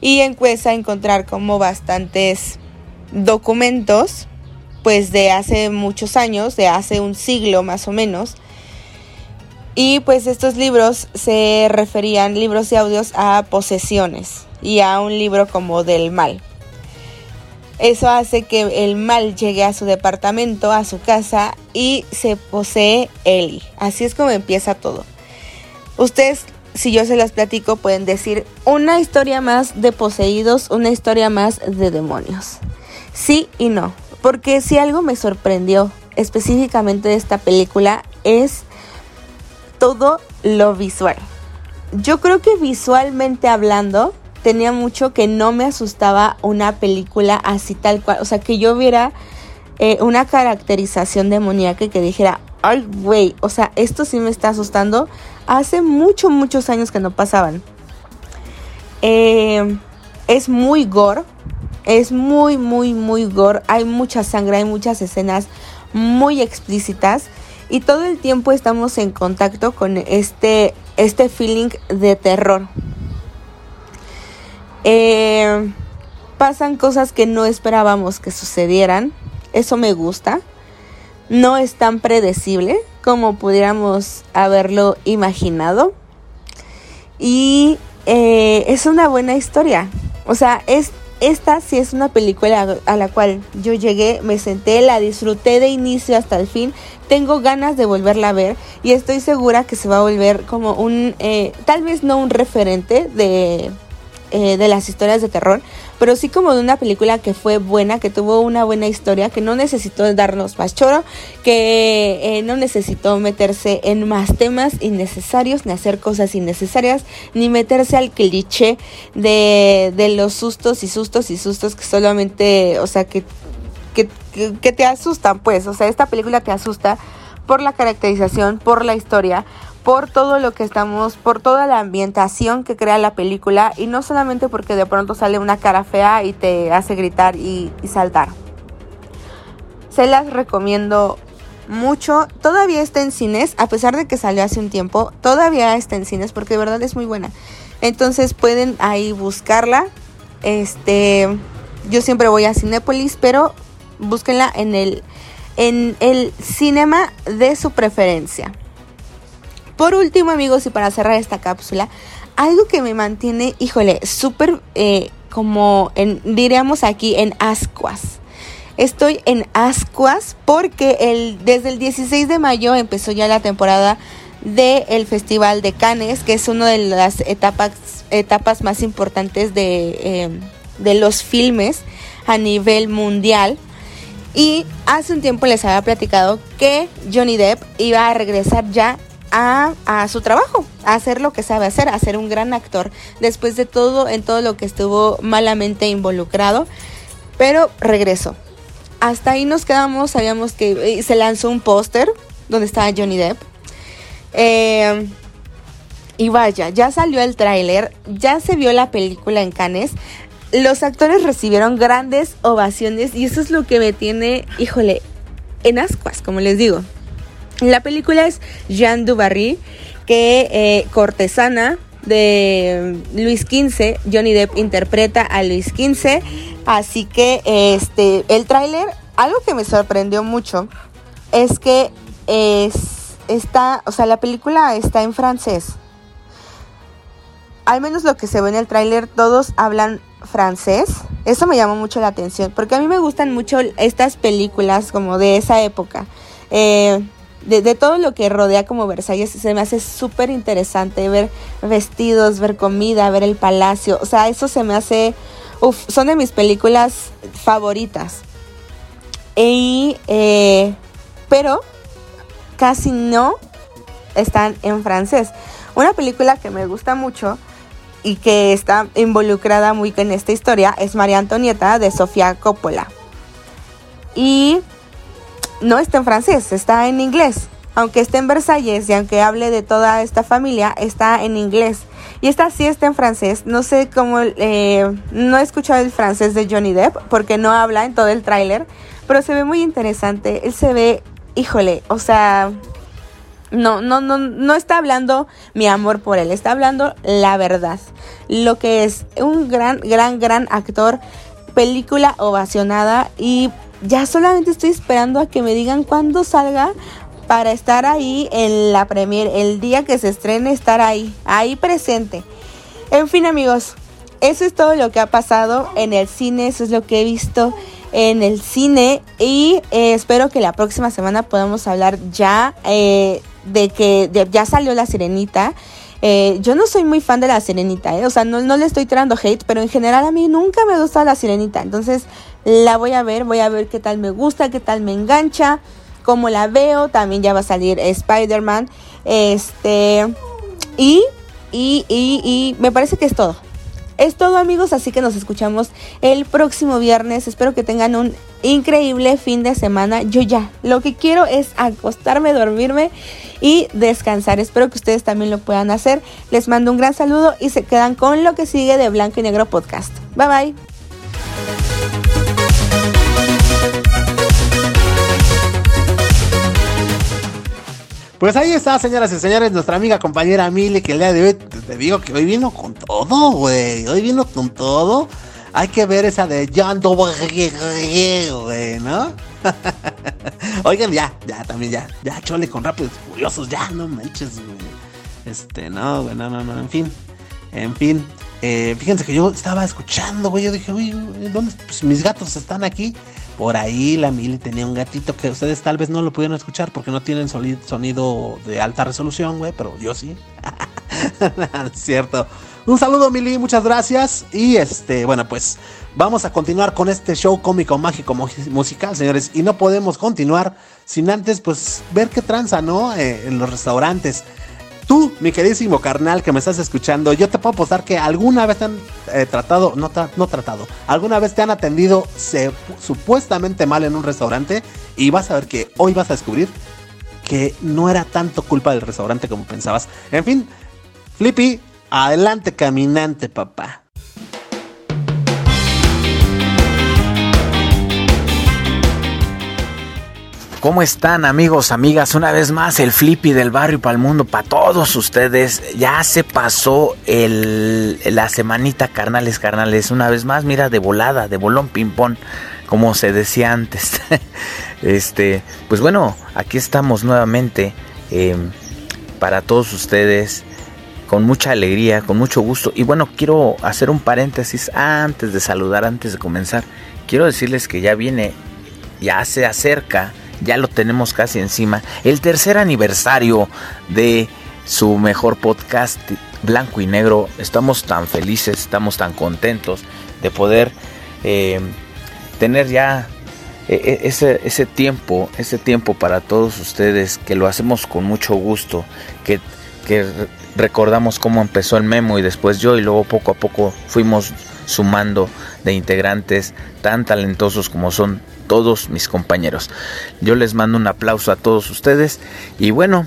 y empieza a encontrar como bastantes documentos pues de hace muchos años, de hace un siglo más o menos. Y pues estos libros se referían, libros y audios, a posesiones y a un libro como del mal. Eso hace que el mal llegue a su departamento, a su casa y se posee Eli. Así es como empieza todo. Ustedes si yo se las platico, pueden decir una historia más de poseídos, una historia más de demonios. Sí y no, porque si algo me sorprendió específicamente de esta película es todo lo visual. Yo creo que visualmente hablando tenía mucho que no me asustaba una película así tal cual, o sea, que yo viera eh, una caracterización demoníaca que dijera, ay, güey, o sea, esto sí me está asustando. Hace muchos, muchos años que no pasaban. Eh, es muy gore, es muy, muy, muy gore. Hay mucha sangre, hay muchas escenas muy explícitas. Y todo el tiempo estamos en contacto con este, este feeling de terror. Eh, pasan cosas que no esperábamos que sucedieran. Eso me gusta no es tan predecible como pudiéramos haberlo imaginado. Y eh, es una buena historia. O sea, es, esta sí es una película a la cual yo llegué, me senté, la disfruté de inicio hasta el fin. Tengo ganas de volverla a ver y estoy segura que se va a volver como un, eh, tal vez no un referente de, eh, de las historias de terror, pero sí como de una película que fue buena, que tuvo una buena historia, que no necesitó darnos más choro, que eh, no necesitó meterse en más temas innecesarios, ni hacer cosas innecesarias, ni meterse al cliché de, de los sustos y sustos y sustos que solamente, o sea, que, que, que te asustan, pues, o sea, esta película te asusta por la caracterización, por la historia, por todo lo que estamos, por toda la ambientación que crea la película y no solamente porque de pronto sale una cara fea y te hace gritar y, saltar. Se las recomiendo mucho. Todavía está en cines, a pesar de que salió hace un tiempo, todavía está en cines porque de verdad es muy buena. Entonces pueden ahí buscarla. Este, yo siempre voy a Cinépolis, pero búsquenla en el en el cinema de su preferencia. Por último, amigos, y para cerrar esta cápsula, algo que me mantiene, híjole, súper eh, como diríamos aquí, en ascuas. Estoy en ascuas porque el, desde el 16 de mayo empezó ya la temporada del Festival de Cannes, que es una de las etapas, etapas más importantes de, eh, de los filmes a nivel mundial. Y hace un tiempo les había platicado que Johnny Depp iba a regresar ya a, su trabajo, a hacer lo que sabe hacer, a ser un gran actor, después de todo, en todo lo que estuvo malamente involucrado, pero regresó. Hasta ahí nos quedamos, sabíamos que eh, se lanzó un póster donde estaba Johnny Depp. Eh, y vaya, ya salió el tráiler, ya se vio la película en Cannes. Los actores recibieron grandes ovaciones y eso es lo que me tiene, híjole, en ascuas, como les digo. La película es Jean Dubarry, que eh, cortesana de Luis XV, Johnny Depp interpreta a Luis XV, así que este el tráiler, algo que me sorprendió mucho es que es, está, o sea, la película está en francés. Al menos lo que se ve en el tráiler, todos hablan francés. Eso me llamó mucho la atención, porque a mí me gustan mucho estas películas como de esa época. Eh, de, todo lo que rodea como Versalles, se me hace súper interesante ver vestidos, ver comida, ver el palacio. O sea, eso se me hace, son de mis películas favoritas. Y, eh, pero casi no están en francés. Una película que me gusta mucho y que está involucrada muy en esta historia es María Antonieta de Sofía Coppola. Y no está en francés, está en inglés. Aunque esté en Versalles y aunque hable de toda esta familia, está en inglés. Y esta sí está en francés. No sé cómo, eh, no he escuchado el francés de Johnny Depp porque no habla en todo el tráiler, pero se ve muy interesante. Él se ve, híjole, o sea, no, no, no, no está hablando mi amor por él, está hablando la verdad. Lo que es un gran, gran, gran actor, película ovacionada y ya solamente estoy esperando a que me digan cuándo salga para estar ahí en la premier, el día que se estrene, estar ahí, ahí presente. En fin amigos, eso es todo lo que ha pasado en el cine, eso es lo que he visto en el cine y eh, espero que la próxima semana podamos hablar ya eh, de que ya salió la sirenita. Eh, yo no soy muy fan de la sirenita, o sea, no, no le estoy tirando hate, pero en general a mí nunca me gusta la sirenita. Entonces la voy a ver, voy a ver qué tal me gusta, qué tal me engancha, cómo la veo. También ya va a salir Spider-Man. Este. Y, y, y, y me parece que es todo. Es todo amigos, así que nos escuchamos el próximo viernes. Espero que tengan un increíble fin de semana. Yo ya, lo que quiero es acostarme, dormirme y descansar. Espero que ustedes también lo puedan hacer. Les mando un gran saludo y se quedan con lo que sigue de Blanco y Negro Podcast. Bye bye. Pues ahí está, señoras y señores, nuestra amiga compañera Mili, que el día de hoy te digo que hoy vino con todo, güey. Hoy vino con todo. Hay que ver esa de John güey, ¿no? Oigan, ya, ya, también, ya, ya, chole con rápidos curiosos, ya, no manches, güey. Este, no, güey, no, no, no, en fin, en fin. Eh, fíjense que yo estaba escuchando, güey, yo dije, uy, ¿dónde? Pues mis gatos están aquí. Por ahí la Mili tenía un gatito que ustedes tal vez no lo pudieron escuchar porque no tienen sonido de alta resolución, güey, pero yo sí. cierto. Un saludo, Mili, muchas gracias. Y este, bueno, pues vamos a continuar con este show cómico, mágico, musical, señores. Y no podemos continuar sin antes, pues, ver qué tranza, ¿no? Eh, en los restaurantes. Tú, mi queridísimo carnal que me estás escuchando, yo te puedo apostar que alguna vez te han eh, tratado, no, no tratado, alguna vez te han atendido supuestamente mal en un restaurante y vas a ver que hoy vas a descubrir que no era tanto culpa del restaurante como pensabas. En fin, Flippy, adelante caminante, papá. ¿Cómo están amigos, amigas? Una vez más el flippy del barrio para el mundo, para todos ustedes. Ya se pasó el, la semanita carnales, carnales. Una vez más, mira, de volada, de bolón ping-pong, como se decía antes. este, pues bueno, aquí estamos nuevamente eh, para todos ustedes con mucha alegría, con mucho gusto. Y bueno, quiero hacer un paréntesis antes de saludar, antes de comenzar. Quiero decirles que ya viene, ya se acerca ya lo tenemos casi encima. El tercer aniversario de su mejor podcast blanco y negro. Estamos tan felices, estamos tan contentos de poder eh, tener ya eh, ese, ese tiempo, ese tiempo para todos ustedes, que lo hacemos con mucho gusto, que, que recordamos cómo empezó el memo y después yo y luego poco a poco fuimos sumando de integrantes tan talentosos como son todos mis compañeros. Yo les mando un aplauso a todos ustedes y bueno,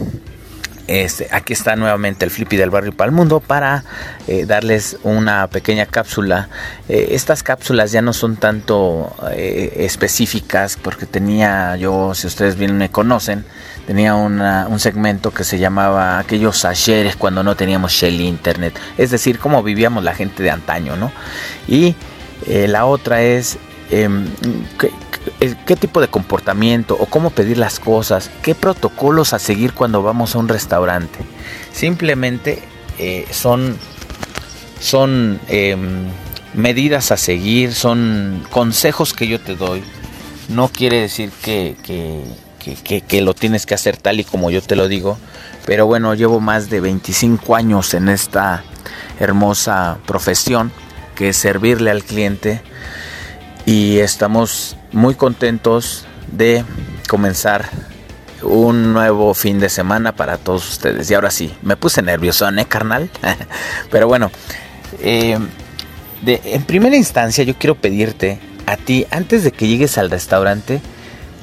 este, aquí está nuevamente el Flippy del Barrio para el Mundo para eh, darles una pequeña cápsula. Eh, estas cápsulas ya no son tanto eh, específicas porque tenía yo, si ustedes bien me conocen, tenía un segmento que se llamaba aquellos ayeres cuando no teníamos Shell Internet. Es decir, cómo vivíamos la gente de antaño, ¿no? Y la otra es em, qué tipo de comportamiento o cómo pedir las cosas, qué protocolos a seguir cuando vamos a un restaurante. Simplemente eh, son, son em, medidas a seguir, son consejos que yo te doy. No quiere decir que, que, que, lo tienes que hacer tal y como yo te lo digo, pero bueno, llevo más de 25 años en esta hermosa profesión que es servirle al cliente y estamos muy contentos de comenzar un nuevo fin de semana para todos ustedes. Y ahora sí, me puse nervioso, ¿eh, carnal? Pero bueno, eh, de, en primera instancia yo quiero pedirte a ti, antes de que llegues al restaurante,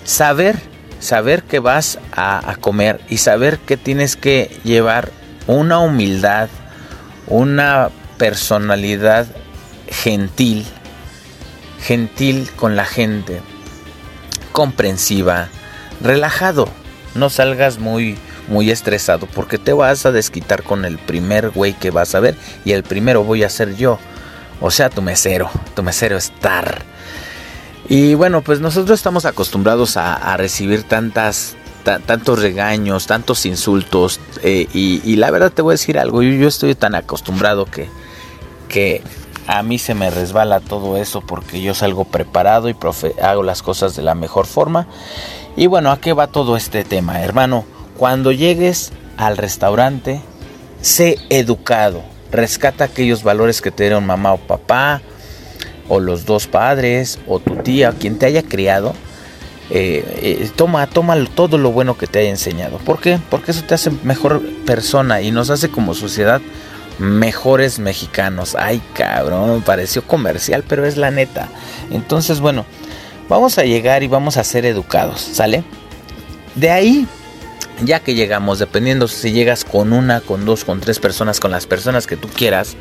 saber, saber que vas a, a comer y saber que tienes que llevar una humildad, una personalidad gentil, gentil con la gente, comprensiva, relajado. No salgas muy muy estresado porque te vas a desquitar con el primer güey que vas a ver y el primero voy a ser yo. O sea, tu mesero, tu mesero estar. Y bueno, pues nosotros estamos acostumbrados a, recibir tantas, tantos regaños, tantos insultos. Eh, y, la verdad te voy a decir algo, yo, yo estoy tan acostumbrado que, que a mí se me resbala todo eso porque yo salgo preparado y hago las cosas de la mejor forma. Y bueno, ¿a qué va todo este tema, hermano? Cuando llegues al restaurante, sé educado. Rescata aquellos valores que te dieron mamá o papá, o los dos padres, o tu tía, quien te haya criado. Eh, eh, toma, toma todo lo bueno que te haya enseñado. ¿Por qué? Porque eso te hace mejor persona y nos hace como sociedad mejores mexicanos. Ay, cabrón, pareció comercial, pero es la neta. Entonces, bueno, vamos a llegar y vamos a ser educados, ¿sale? De ahí, ya que llegamos, dependiendo si llegas con una, con dos, con tres personas, con las personas que tú quieras,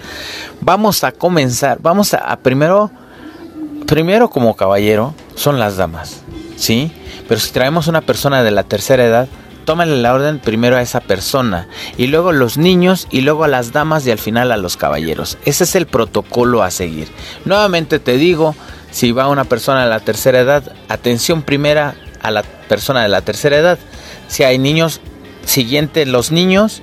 vamos a comenzar, vamos a, primero, primero como caballero, son las damas, ¿sí? Pero si traemos una persona de la tercera edad, tómale la orden primero a esa persona y luego los niños y luego a las damas y al final a los caballeros. Ese es el protocolo a seguir. Nuevamente te digo, si va una persona de la tercera edad, atención primera a la persona de la tercera edad. Si hay niños, siguiente los niños.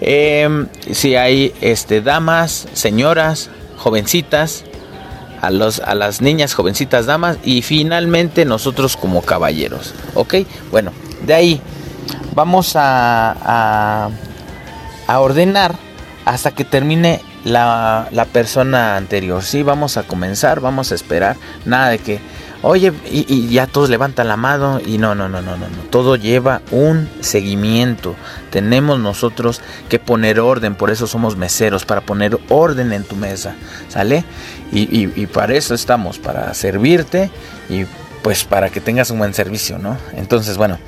Em, si hay este, damas, señoras, jovencitas, a, los, a las niñas, jovencitas, damas y finalmente nosotros como caballeros. ¿Ok? Bueno, de ahí vamos a, a, ordenar hasta que termine la, la persona anterior. Sí, vamos a comenzar, vamos a esperar. Nada de que Oye, y, ya todos levantan la mano y no, no, no, no, no, no. Todo lleva un seguimiento. Tenemos nosotros que poner orden, por eso somos meseros, para poner orden en tu mesa, ¿sale? Y, y para eso estamos, para servirte y pues para que tengas un buen servicio, ¿no? Entonces, bueno,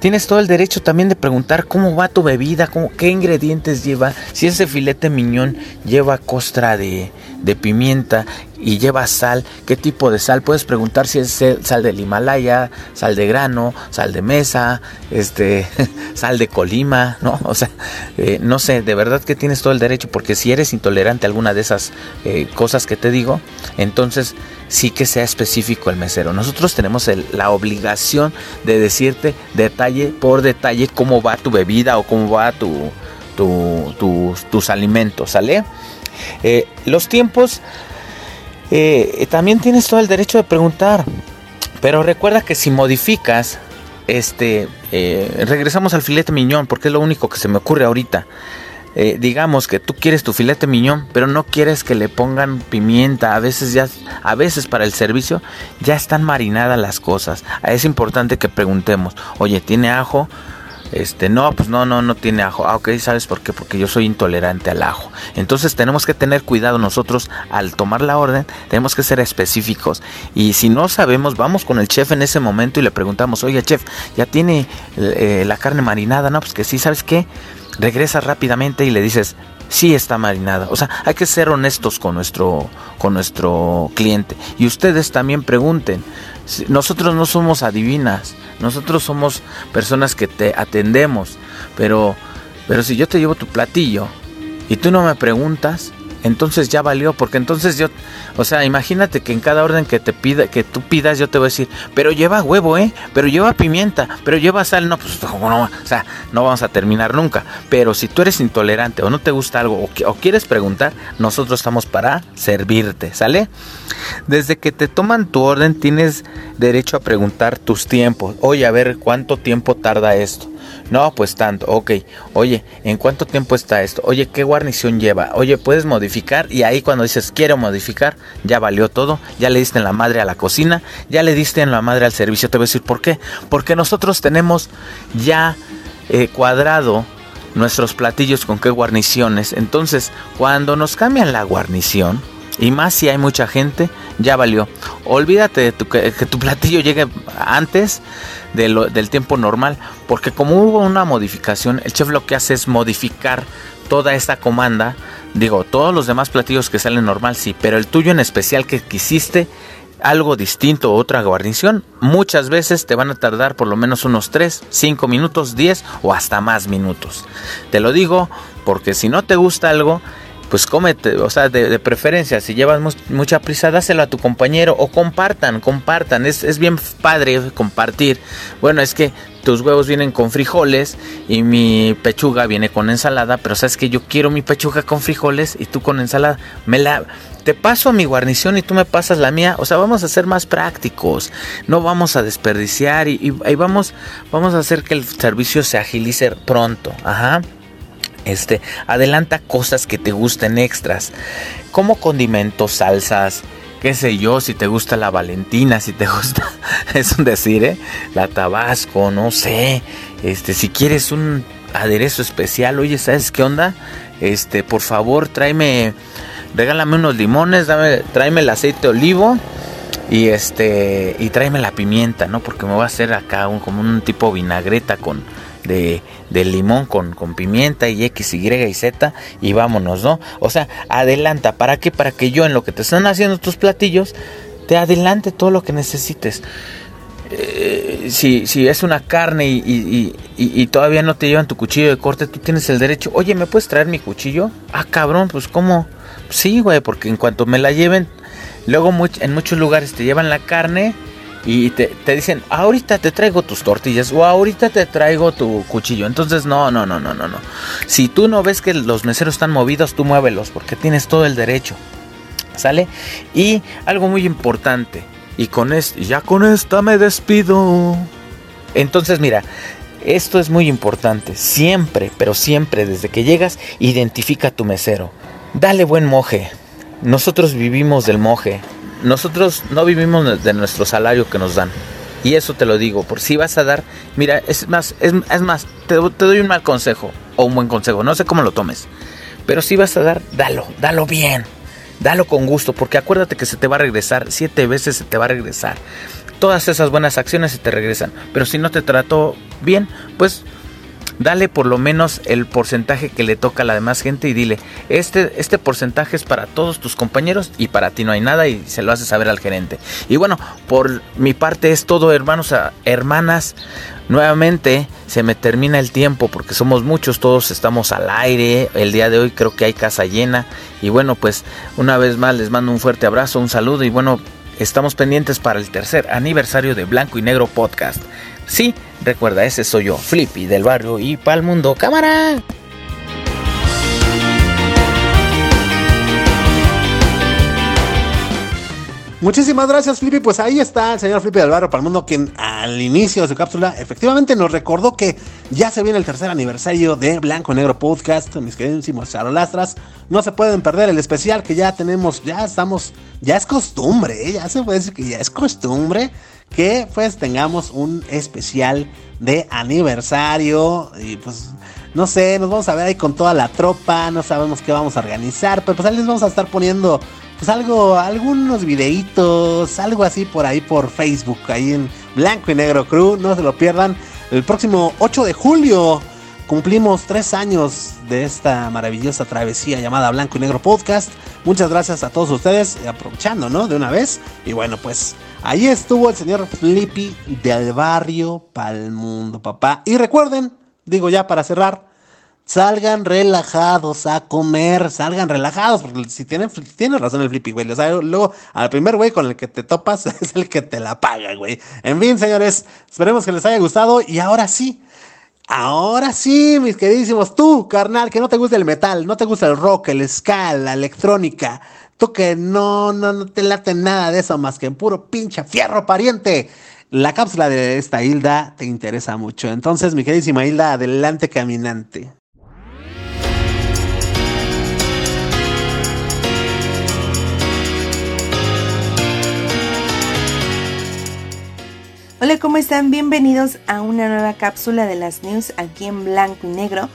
Tienes todo el derecho también de preguntar cómo va tu bebida, cómo, qué ingredientes lleva, si ese filete miñón lleva costra de, de pimienta y lleva sal, qué tipo de sal. Puedes preguntar si es sal del Himalaya, sal de grano, sal de mesa, este, sal de Colima, ¿no? O sea, eh, no sé, de verdad que tienes todo el derecho, porque si eres intolerante a alguna de esas eh, cosas que te digo, entonces sí que sea específico el mesero. Nosotros tenemos la obligación de decirte detalle por detalle cómo va tu bebida o cómo va tu, tus alimentos, ¿sale? Eh, los tiempos, eh, también tienes todo el derecho de preguntar, pero recuerda que si modificas, este, eh, regresamos al filete miñón, porque es lo único que se me ocurre ahorita. digamos que tú quieres tu filete miñón, pero no quieres que le pongan pimienta. A veces ya, a veces para el servicio ya están marinadas las cosas. Es importante que preguntemos, oye, ¿tiene ajo? Este, no, pues no, no, no tiene ajo. Ah, ok, ¿sabes por qué? Porque yo soy intolerante al ajo. Entonces tenemos que tener cuidado nosotros al tomar la orden, tenemos que ser específicos. Y si no sabemos, vamos con el chef en ese momento y le preguntamos, oye chef, ¿ya tiene eh, la carne marinada? No, pues que sí, ¿sabes qué? Regresa rápidamente y le dices, sí está marinada. O sea, hay que ser honestos con nuestro, con nuestro cliente. Y ustedes también pregunten. Nosotros no somos adivinas. Nosotros somos personas que te atendemos, pero, pero si yo te llevo tu platillo y tú no me preguntas, entonces ya valió, porque entonces yo, o sea, imagínate que en cada orden que te pida, que tú pidas, yo te voy a decir, pero lleva huevo, eh, pero lleva pimienta, pero lleva sal, no, pues no, o sea, no vamos a terminar nunca. Pero si tú eres intolerante o no te gusta algo o, o quieres preguntar, nosotros estamos para servirte, ¿sale? Desde que te toman tu orden, tienes derecho a preguntar tus tiempos. Oye, a ver cuánto tiempo tarda esto. No, pues tanto, ok. Oye, ¿en cuánto tiempo está esto? Oye, ¿qué guarnición lleva? Oye, ¿puedes modificar? Y ahí cuando dices quiero modificar, ya valió todo. Ya le diste en la madre a la cocina, ya le diste en la madre al servicio. Te voy a decir por qué. Porque nosotros tenemos ya eh, cuadrado nuestros platillos con qué guarniciones. Entonces, cuando nos cambian la guarnición, y más si hay mucha gente, ya valió. Olvídate de que, tu platillo llegue antes del tiempo normal, porque como hubo una modificación, el chef lo que hace es modificar toda esta comanda. Digo, todos los demás platillos que salen normal, sí, pero el tuyo en especial que quisiste algo distinto, otra guarnición, muchas veces te van a tardar por lo menos unos 3, 5 minutos, 10 o hasta más minutos. Te lo digo porque si no te gusta algo, pues cómete, o sea, de, preferencia, si llevas mucha prisa, dáselo a tu compañero o compartan, compartan, es, es, bien padre compartir. Bueno, es que tus huevos vienen con frijoles y mi pechuga viene con ensalada, pero sabes que yo quiero mi pechuga con frijoles y tú con ensalada, me la... Te paso mi guarnición y tú me pasas la mía. O sea, vamos a ser más prácticos. No vamos a desperdiciar y, y, y vamos, vamos a hacer que el servicio se agilice pronto. Ajá. Este, adelanta cosas que te gusten extras, como condimentos, salsas, qué sé yo, si te gusta la Valentina, si te gusta, es un decir, ¿eh? La Tabasco, no sé, este, si quieres un aderezo especial, oye, ¿sabes qué onda? Este, por favor, tráeme, regálame unos limones, dame, tráeme el aceite olivo y este, y tráeme la pimienta, ¿no? Porque me va a hacer acá un, como un tipo vinagreta con, de, limón con, con, pimienta y X, Y y Z y vámonos, ¿no? O sea, adelanta. ¿Para qué? Para que yo en lo que te están haciendo tus platillos, te adelante todo lo que necesites. Eh, si, si, es una carne y, y, y, todavía no te llevan tu cuchillo de corte, tú tienes el derecho. Oye, ¿me puedes traer mi cuchillo? Ah, cabrón, pues ¿cómo? Sí, güey, porque en cuanto me la lleven, luego en muchos lugares te llevan la carne y te, dicen, ahorita te traigo tus tortillas o ahorita te traigo tu cuchillo. Entonces, no, no, no, no, no, no. Si tú no ves que los meseros están movidos, tú muévelos porque tienes todo el derecho. ¿Sale? Y algo muy importante. Y con esto, ya con esta me despido. Entonces, mira, esto es muy importante. Siempre, pero siempre, desde que llegas, identifica a tu mesero. Dale buen moje. Nosotros vivimos del moje. Nosotros no vivimos de nuestro salario que nos dan. Y eso te lo digo, por si vas a dar, mira, es más, es, más, te, te, doy un mal consejo o un buen consejo, no sé cómo lo tomes, pero si vas a dar, dalo, dalo bien, dalo con gusto, porque acuérdate que se te va a regresar, siete veces se te va a regresar. Todas esas buenas acciones se te regresan, pero si no te trató bien, pues dale por lo menos el porcentaje que le toca a la demás gente y dile, este, este porcentaje es para todos tus compañeros y para ti no hay nada y se lo haces saber al gerente. Y bueno, por mi parte es todo, hermanos, hermanas. Nuevamente se me termina el tiempo porque somos muchos, todos estamos al aire. El día de hoy creo que hay casa llena. Y bueno, pues una vez más les mando un fuerte abrazo, un saludo y bueno, estamos pendientes para el tercer aniversario de Blanco y Negro Podcast. Sí, recuerda, ese soy yo, Flippy del barrio y pa'l mundo. ¡Cámara! Muchísimas gracias, Flippy. Pues ahí está el señor Flippy del Barrio para el Mundo, quien al inicio de su cápsula efectivamente nos recordó que ya se viene el tercer aniversario de Blanco Negro Podcast. Mis queridísimos charolastras, no se pueden perder el especial que ya tenemos, ya estamos, ya es costumbre, ¿eh? ya se puede decir que ya es costumbre que pues tengamos un especial de aniversario y pues no sé, nos vamos a ver ahí con toda la tropa, no sabemos qué vamos a organizar, pero pues ahí les vamos a estar poniendo pues algo, algunos videitos, algo así por ahí por Facebook, ahí en Blanco y Negro Crew, no se lo pierdan. El próximo 8 de julio cumplimos tres años de esta maravillosa travesía llamada Blanco y Negro Podcast. Muchas gracias a todos ustedes, aprovechando, ¿no? De una vez. Y bueno, pues ahí estuvo el señor Flippy del barrio Pal Mundo, papá. Y recuerden, digo ya para cerrar, salgan relajados a comer, salgan relajados, porque si tienen, tiene razón el flippy, güey. O sea, luego, al primer güey con el que te topas es el que te la paga, güey. En fin, señores, esperemos que les haya gustado. Y ahora sí, ahora sí, mis queridísimos, tú, carnal, que no te gusta el metal, no te gusta el rock, el ska, la electrónica. Tú que no, no, no te late nada de eso más que en puro pinche fierro pariente. La cápsula de esta Hilda te interesa mucho. Entonces, mi queridísima Hilda, adelante caminante. Hola, ¿cómo están? Bienvenidos a una nueva cápsula de las news aquí en blanco y negro.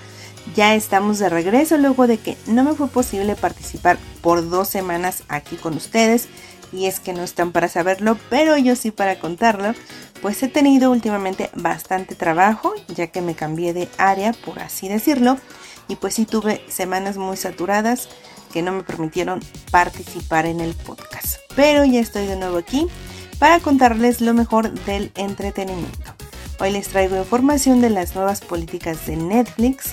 Ya estamos de regreso luego de que no me fue posible participar por dos semanas aquí con ustedes. Y es que no están para saberlo, pero yo sí para contarlo. Pues he tenido últimamente bastante trabajo, ya que me cambié de área, por así decirlo. Y pues sí tuve semanas muy saturadas que no me permitieron participar en el podcast. Pero ya estoy de nuevo aquí para contarles lo mejor del entretenimiento. Hoy les traigo información de las nuevas políticas de Netflix,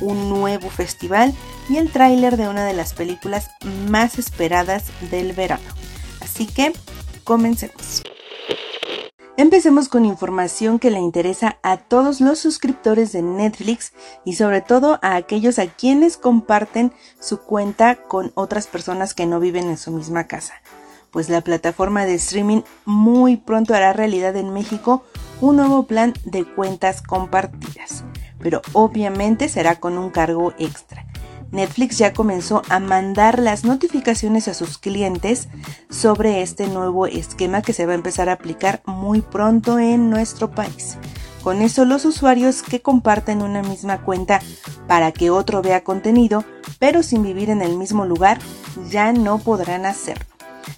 un nuevo festival y el tráiler de una de las películas más esperadas del verano. Así que comencemos. Empecemos con información que le interesa a todos los suscriptores de Netflix y sobre todo a aquellos a quienes comparten su cuenta con otras personas que no viven en su misma casa pues la plataforma de streaming muy pronto hará realidad en México un nuevo plan de cuentas compartidas, pero obviamente será con un cargo extra. Netflix ya comenzó a mandar las notificaciones a sus clientes sobre este nuevo esquema que se va a empezar a aplicar muy pronto en nuestro país. Con eso los usuarios que comparten una misma cuenta para que otro vea contenido, pero sin vivir en el mismo lugar, ya no podrán hacerlo.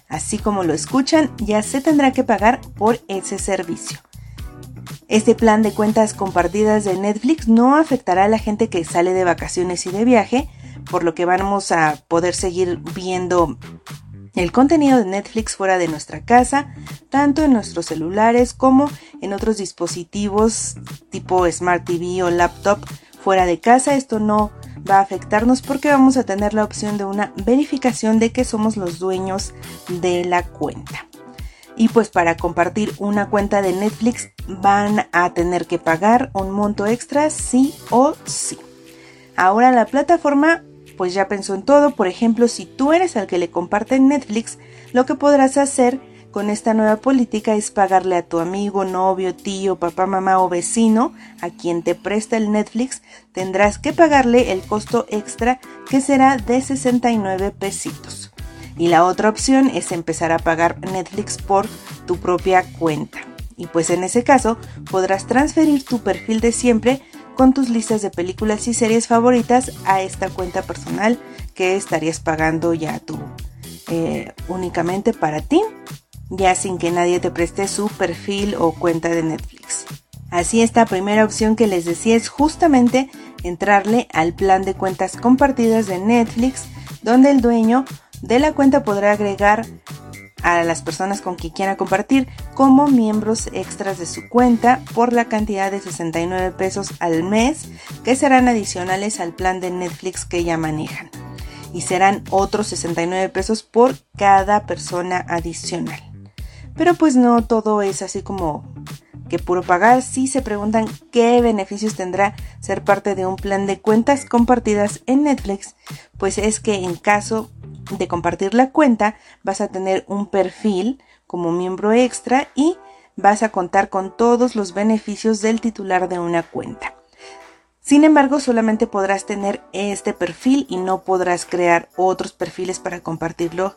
Así como lo escuchan, ya se tendrá que pagar por ese servicio. Este plan de cuentas compartidas de Netflix no afectará a la gente que sale de vacaciones y de viaje, por lo que vamos a poder seguir viendo el contenido de Netflix fuera de nuestra casa, tanto en nuestros celulares como en otros dispositivos tipo Smart TV o laptop fuera de casa. Esto no va a afectarnos porque vamos a tener la opción de una verificación de que somos los dueños de la cuenta. Y pues para compartir una cuenta de Netflix van a tener que pagar un monto extra sí o sí. Ahora la plataforma pues ya pensó en todo. Por ejemplo, si tú eres el que le comparte Netflix, lo que podrás hacer con esta nueva política es pagarle a tu amigo, novio, tío, papá, mamá o vecino a quien te presta el Netflix, tendrás que pagarle el costo extra que será de 69 pesitos. Y la otra opción es empezar a pagar Netflix por tu propia cuenta. Y pues en ese caso podrás transferir tu perfil de siempre con tus listas de películas y series favoritas a esta cuenta personal que estarías pagando ya tú eh, únicamente para ti, ya sin que nadie te preste su perfil o cuenta de Netflix. Así esta primera opción que les decía es justamente entrarle al plan de cuentas compartidas de Netflix, donde el dueño de la cuenta podrá agregar a las personas con quien quiera compartir como miembros extras de su cuenta por la cantidad de 69 pesos al mes que serán adicionales al plan de Netflix que ya manejan y serán otros 69 pesos por cada persona adicional. Pero pues no todo es así como que puro pagar. Si se preguntan qué beneficios tendrá ser parte de un plan de cuentas compartidas en Netflix, pues es que en caso de compartir la cuenta, vas a tener un perfil como miembro extra y vas a contar con todos los beneficios del titular de una cuenta. Sin embargo, solamente podrás tener este perfil y no podrás crear otros perfiles para compartirlo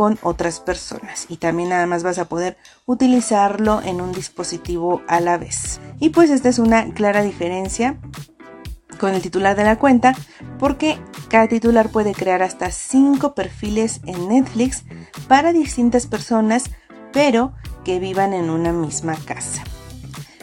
con otras personas y también nada más vas a poder utilizarlo en un dispositivo a la vez. Y pues esta es una clara diferencia con el titular de la cuenta porque cada titular puede crear hasta 5 perfiles en Netflix para distintas personas pero que vivan en una misma casa.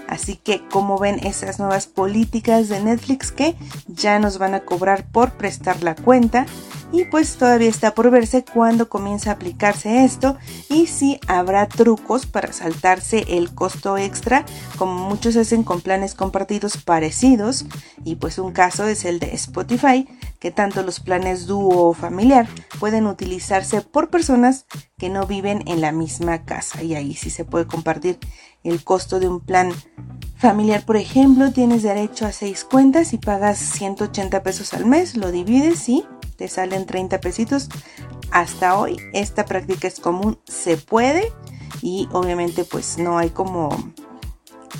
Así que como ven esas nuevas políticas de Netflix que ya nos van a cobrar por prestar la cuenta y pues todavía está por verse cuándo comienza a aplicarse esto y si habrá trucos para saltarse el costo extra como muchos hacen con planes compartidos parecidos. Y pues un caso es el de Spotify que tanto los planes dúo o familiar pueden utilizarse por personas que no viven en la misma casa. Y ahí sí se puede compartir el costo de un plan familiar por ejemplo tienes derecho a seis cuentas y pagas 180 pesos al mes lo divides y te salen 30 pesitos. Hasta hoy esta práctica es común, se puede y obviamente pues no hay como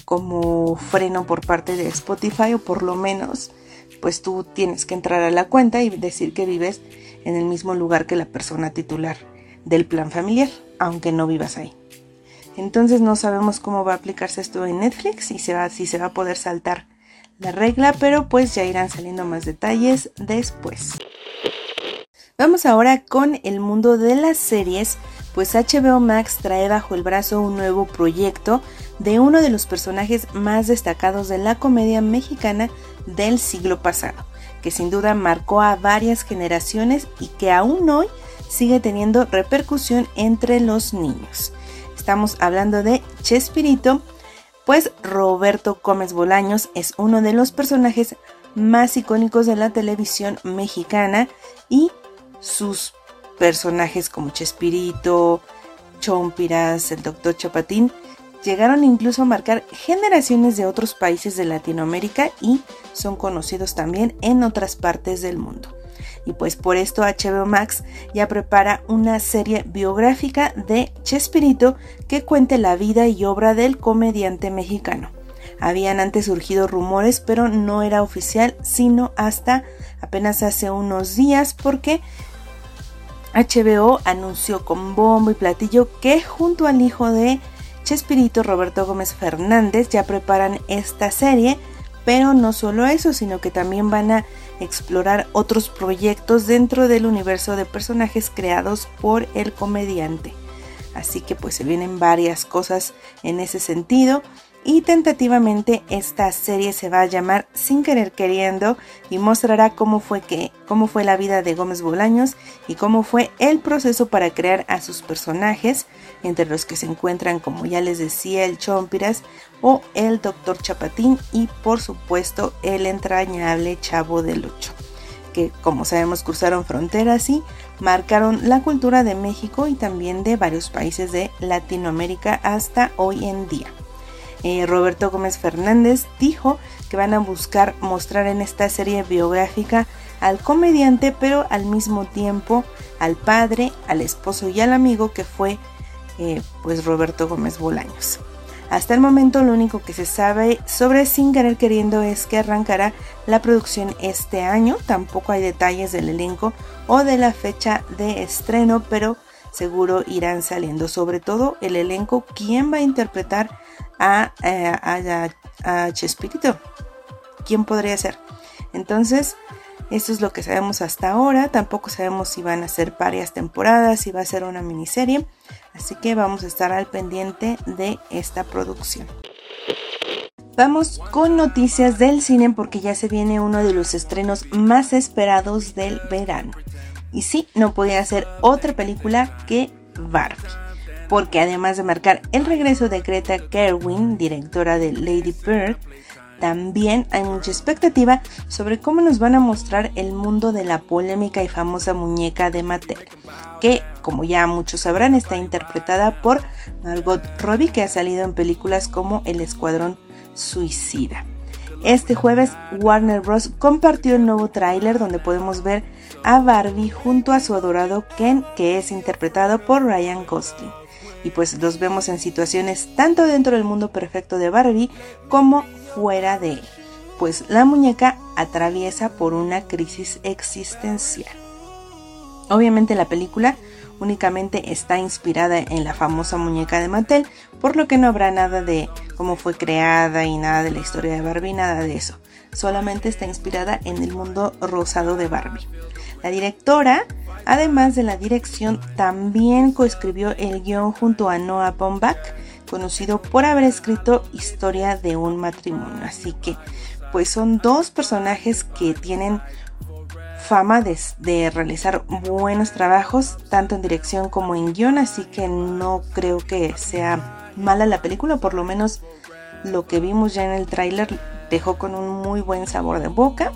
como freno por parte de Spotify o por lo menos pues tú tienes que entrar a la cuenta y decir que vives en el mismo lugar que la persona titular del plan familiar, aunque no vivas ahí. Entonces no sabemos cómo va a aplicarse esto en Netflix y se va, si se va a poder saltar la regla, pero pues ya irán saliendo más detalles después. Vamos ahora con el mundo de las series, pues HBO Max trae bajo el brazo un nuevo proyecto de uno de los personajes más destacados de la comedia mexicana del siglo pasado, que sin duda marcó a varias generaciones y que aún hoy sigue teniendo repercusión entre los niños. Estamos hablando de Chespirito, pues Roberto Gómez Bolaños es uno de los personajes más icónicos de la televisión mexicana y sus personajes como Chespirito, Chompiras, el Doctor Chapatín, llegaron incluso a marcar generaciones de otros países de Latinoamérica y son conocidos también en otras partes del mundo. Y pues por esto HBO Max ya prepara una serie biográfica de Chespirito que cuente la vida y obra del comediante mexicano. Habían antes surgido rumores, pero no era oficial, sino hasta apenas hace unos días porque HBO anunció con bombo y platillo que junto al hijo de Chespirito Roberto Gómez Fernández ya preparan esta serie, pero no solo eso, sino que también van a explorar otros proyectos dentro del universo de personajes creados por el comediante. Así que pues se vienen varias cosas en ese sentido y tentativamente esta serie se va a llamar Sin querer queriendo y mostrará cómo fue que cómo fue la vida de Gómez Bolaños y cómo fue el proceso para crear a sus personajes, entre los que se encuentran como ya les decía el Chompiras o el Doctor Chapatín y por supuesto el entrañable Chavo del Ocho que como sabemos cruzaron fronteras y marcaron la cultura de México y también de varios países de Latinoamérica hasta hoy en día. Eh, Roberto Gómez Fernández dijo que van a buscar mostrar en esta serie biográfica al comediante, pero al mismo tiempo al padre, al esposo y al amigo que fue eh, pues Roberto Gómez Bolaños. Hasta el momento lo único que se sabe sobre Sin Querer Queriendo es que arrancará la producción este año, tampoco hay detalles del elenco o de la fecha de estreno, pero seguro irán saliendo, sobre todo el elenco, quién va a interpretar a, eh, a, a Chespirito, quién podría ser. Entonces, esto es lo que sabemos hasta ahora. Tampoco sabemos si van a ser varias temporadas, si va a ser una miniserie. Así que vamos a estar al pendiente de esta producción. Vamos con noticias del cine porque ya se viene uno de los estrenos más esperados del verano. Y sí, no podía ser otra película que Barbie. Porque además de marcar el regreso de Greta Gerwin, directora de Lady Bird, también hay mucha expectativa sobre cómo nos van a mostrar el mundo de la polémica y famosa muñeca de Mattel, que como ya muchos sabrán está interpretada por Margot Robbie que ha salido en películas como El Escuadrón Suicida. Este jueves Warner Bros. compartió el nuevo tráiler donde podemos ver a Barbie junto a su adorado Ken que es interpretado por Ryan Gosling y pues los vemos en situaciones tanto dentro del mundo perfecto de Barbie como fuera de él, pues la muñeca atraviesa por una crisis existencial. Obviamente la película únicamente está inspirada en la famosa muñeca de Mattel, por lo que no habrá nada de cómo fue creada y nada de la historia de Barbie, nada de eso. Solamente está inspirada en el mundo rosado de Barbie. La directora, además de la dirección, también coescribió el guion junto a Noah Baumbach, conocido por haber escrito Historia de un matrimonio. Así que, pues son dos personajes que tienen fama de, de, realizar buenos trabajos, tanto en dirección como en guion, así que no creo que sea mala la película, por lo menos lo que vimos ya en el tráiler dejó con un muy buen sabor de boca.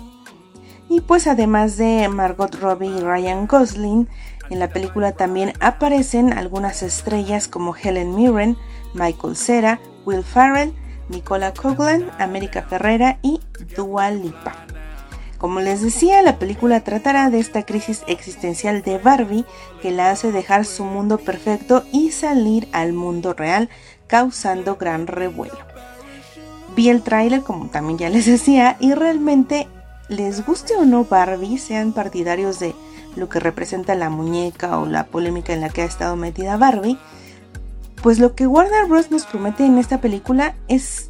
Y pues además de Margot Robbie y Ryan Gosling, en la película también aparecen algunas estrellas como Helen Mirren, Michael Cera, Will Farrell, Nicola Coughlan, América Ferrera y Dua Lipa. Como les decía, la película tratará de esta crisis existencial de Barbie que la hace dejar su mundo perfecto y salir al mundo real, causando gran revuelo. Vi el tráiler, como también ya les decía, y realmente les guste o no Barbie, sean partidarios de lo que representa la muñeca o la polémica en la que ha estado metida Barbie, pues lo que Warner Bros. nos promete en esta película es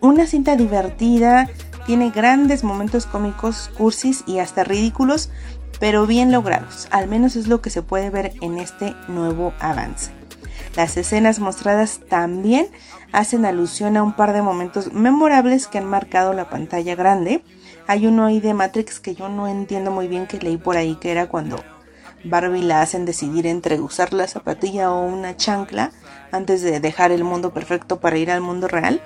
una cinta divertida, tiene grandes momentos cómicos, cursis y hasta ridículos, pero bien logrados, al menos es lo que se puede ver en este nuevo avance. Las escenas mostradas también hacen alusión a un par de momentos memorables que han marcado la pantalla grande, hay uno ahí de Matrix que yo no entiendo muy bien que leí por ahí que era cuando Barbie la hacen decidir entre usar la zapatilla o una chancla antes de dejar el mundo perfecto para ir al mundo real.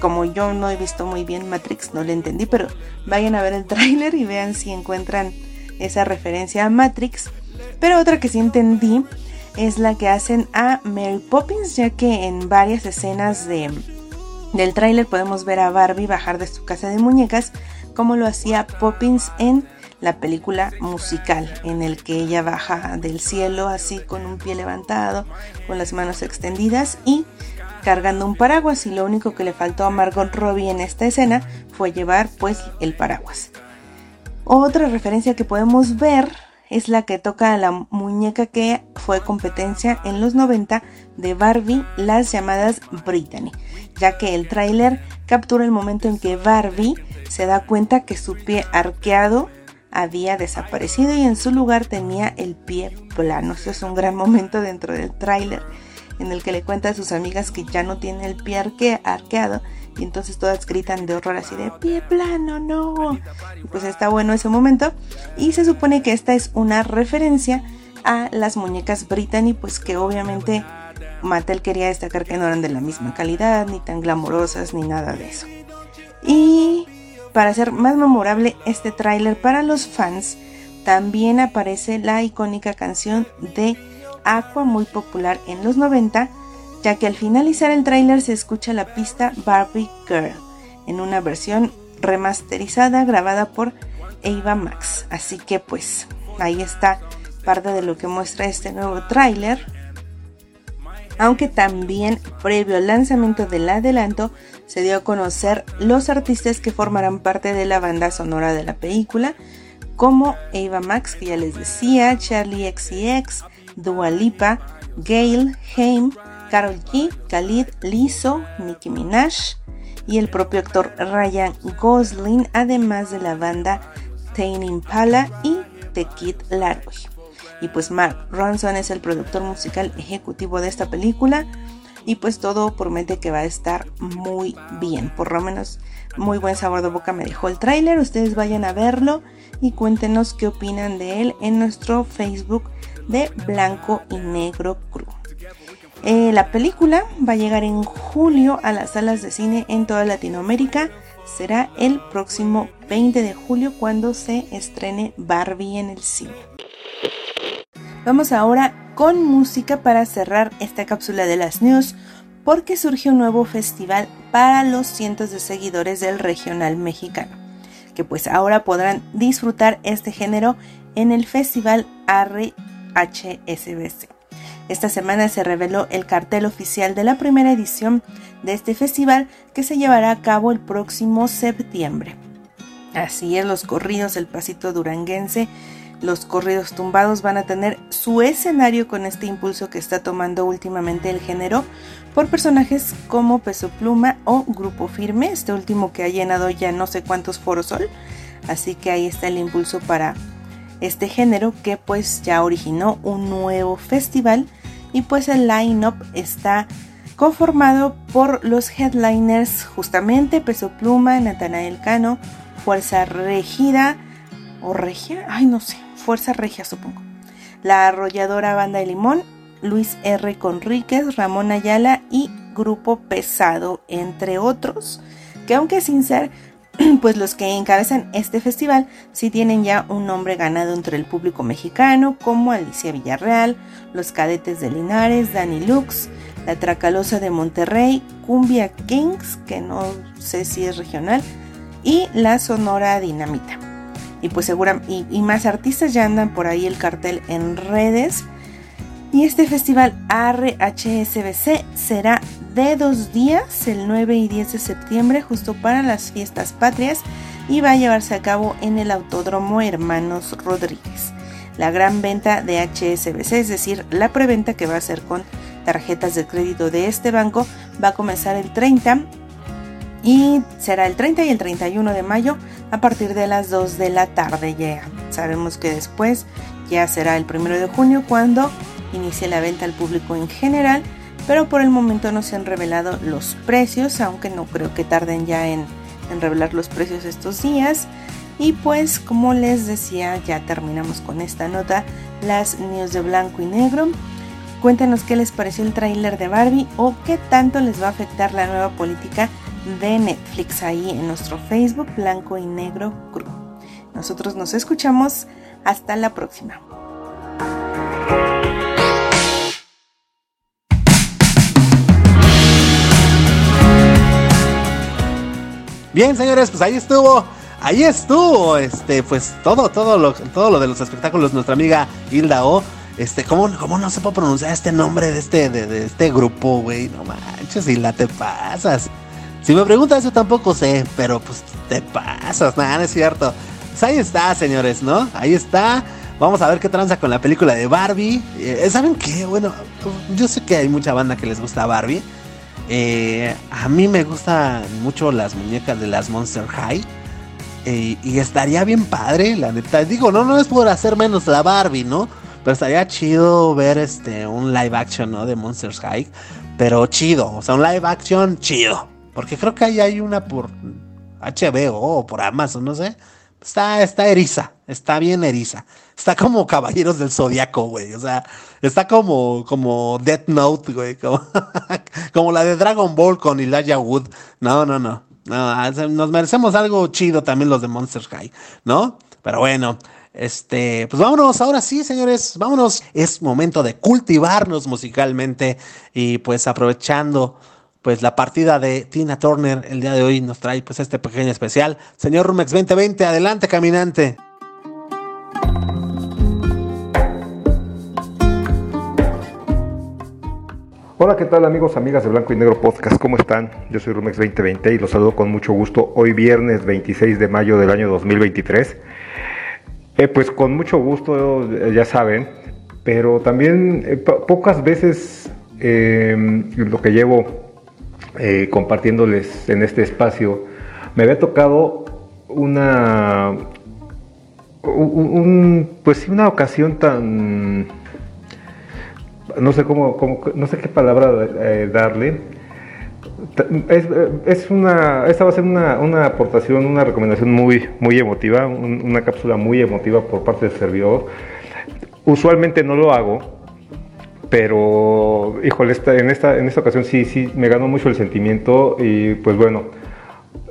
como yo no he visto muy bien Matrix, no le entendí, pero vayan a ver el tráiler y vean si encuentran esa referencia a Matrix. Pero otra que sí entendí es la que hacen a Mary Poppins, ya que en varias escenas de, del tráiler podemos ver a Barbie bajar de su casa de muñecas como lo hacía Poppins en la película musical, en el que ella baja del cielo así con un pie levantado, con las manos extendidas y cargando un paraguas y lo único que le faltó a Margot Robbie en esta escena fue llevar pues el paraguas. Otra referencia que podemos ver es la que toca a la muñeca que fue competencia en los 90 de Barbie, las llamadas Brittany, ya que el tráiler captura el momento en que Barbie se da cuenta que su pie arqueado había desaparecido y en su lugar tenía el pie plano. Eso es un gran momento dentro del tráiler en el que le cuenta a sus amigas que ya no tiene el pie arqueado y entonces todas gritan de horror así de pie plano, no. pues está bueno ese momento y se supone que esta es una referencia a las muñecas Brittany, pues que obviamente Mattel quería destacar que no eran de la misma calidad, ni tan glamorosas, ni nada de eso. Y para hacer más memorable este tráiler para los fans, también aparece la icónica canción de Aqua muy popular en los 90, ya que al finalizar el tráiler se escucha la pista Barbie Girl en una versión remasterizada grabada por Ava Max. Así que pues ahí está parte de lo que muestra este nuevo tráiler aunque también previo al lanzamiento del adelanto se dio a conocer los artistas que formarán parte de la banda sonora de la película, como Ava Max, que ya les decía, Charlie XCX, Dua Lipa, Gail, Haim, Carol G, Khalid, Lizzo, Nicki Minaj y el propio actor Ryan Gosling, además de la banda Tame Impala y The Kid Laroi. Y pues Mark Ronson es el productor musical ejecutivo de esta película y pues todo promete que va a estar muy bien, por lo menos muy buen sabor de boca me dejó el tráiler, ustedes vayan a verlo y cuéntenos qué opinan de él en nuestro Facebook de Blanco y Negro Crew. Eh, la película va a llegar en julio a las salas de cine en toda Latinoamérica. Será el próximo 20 de julio cuando se estrene Barbie en el cine. Vamos ahora con música para cerrar esta cápsula de las news porque surge un nuevo festival para los cientos de seguidores del regional mexicano, que pues ahora podrán disfrutar este género en el festival RHSBC. Esta semana se reveló el cartel oficial de la primera edición de este festival que se llevará a cabo el próximo septiembre. Así es, los corridos del pasito duranguense, los corridos tumbados van a tener su escenario con este impulso que está tomando últimamente el género por personajes como Peso Pluma o Grupo Firme, este último que ha llenado ya no sé cuántos foros sol, así que ahí está el impulso para este género que pues ya originó un nuevo festival y pues el line-up está conformado por los headliners justamente Peso Pluma, Natanael Cano, Fuerza Regida o Regia, ay no sé, Fuerza Regia supongo. La arrolladora Banda de Limón, Luis R. Conríquez, Ramón Ayala y Grupo Pesado, entre otros, que aunque sin ser pues los que encabezan este festival sí tienen ya un nombre ganado entre el público mexicano, como Alicia Villarreal, los cadetes de Linares, Dani Lux, la Tracalosa de Monterrey, Cumbia Kings, que no sé si es regional, y la Sonora Dinamita. Y pues y más artistas ya andan por ahí el cartel en redes. Y este festival RHSBC será de dos días, el 9 y 10 de septiembre, justo para las fiestas patrias, y va a llevarse a cabo en el Autódromo Hermanos Rodríguez. La gran venta de HSBC, es decir, la preventa que va a ser con tarjetas de crédito de este banco, va a comenzar el 30 y será el 30 y el 31 de mayo a partir de las 2 de la tarde. Ya sabemos que después ya será el 1 de junio cuando inicie la venta al público en general pero por el momento no se han revelado los precios, aunque no creo que tarden ya en, revelar los precios estos días. Y pues como les decía, ya terminamos con esta nota, las news de blanco y negro. Cuéntanos qué les pareció el tráiler de Barbie o qué tanto les va a afectar la nueva política de Netflix ahí en nuestro Facebook Blanco y Negro Crew. Nosotros nos escuchamos. Hasta la próxima. Bien, señores, pues ahí estuvo. Ahí estuvo, este, pues todo, todo lo, todo lo de los espectáculos, nuestra amiga Hilda O. Este, ¿cómo, cómo no se puede pronunciar este nombre de este, de, este grupo, güey? No manches, Hilda, te pasas. Si me preguntas, yo tampoco sé, pero pues te pasas, nada, no es cierto. Pues ahí está, señores, ¿no? Ahí está. Vamos a ver qué tranza con la película de Barbie. Eh, ¿Saben qué? Bueno, yo sé que hay mucha banda que les gusta Barbie. Eh, a mí me gustan mucho las muñecas de las Monster High. Eh, y estaría bien padre, la neta. Digo, no, no es por hacer menos la Barbie, ¿no? Pero estaría chido ver este un live action, ¿no? De Monster High. Pero chido, o sea, un live action chido. Porque creo que ahí hay una por HBO o por Amazon, no sé. Está, está eriza, está bien eriza. Está como Caballeros del Zodiaco, güey. O sea, está como, como Death Note, güey. Como, la de Dragon Ball con Elijah Wood. No, no, no. no nos merecemos algo chido también los de Monster High, ¿no? Pero bueno, este, pues vámonos, ahora sí, señores, vámonos. Es momento de cultivarnos musicalmente y pues aprovechando pues la partida de Tina Turner el día de hoy nos trae pues este pequeño especial. Señor Rumex 2020, adelante caminante. Hola, ¿qué tal amigos, amigas de Blanco y Negro Podcast? ¿Cómo están? Yo soy Rumex 2020 y los saludo con mucho gusto hoy viernes 26 de mayo del año 2023. Eh, pues con mucho gusto, eh, ya saben, pero también eh, pocas veces lo que llevo compartiéndoles en este espacio me había tocado una, pues una ocasión tan no sé cómo, no sé qué palabra eh, darle. Es, una, esta va a ser una, aportación, una recomendación muy, muy emotiva, una cápsula muy emotiva por parte del servidor. Usualmente no lo hago, pero híjole, esta, en, esta, en esta ocasión sí, sí, me ganó mucho el sentimiento y pues bueno,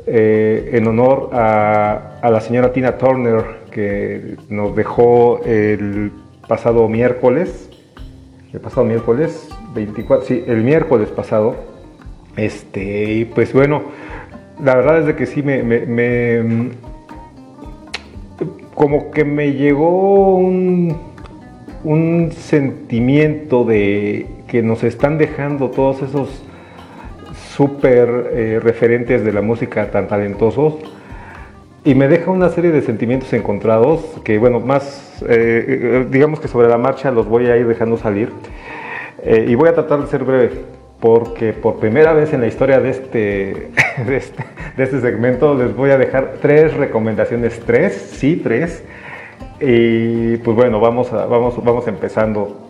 eh, en honor a, la señora Tina Turner que nos dejó el pasado miércoles, el pasado miércoles 24, sí, el miércoles pasado. Este, y pues bueno, la verdad es de que sí me, como que me llegó un, un sentimiento de que nos están dejando todos esos súper eh, referentes de la música tan talentosos y me deja una serie de sentimientos encontrados que, bueno, más, eh, eh, digamos que sobre la marcha los voy a ir dejando salir. Y voy a tratar de ser breve, porque por primera vez en la historia de este, este, de este segmento les voy a dejar tres recomendaciones, tres, sí, tres. Y pues bueno, vamos, vamos, vamos empezando.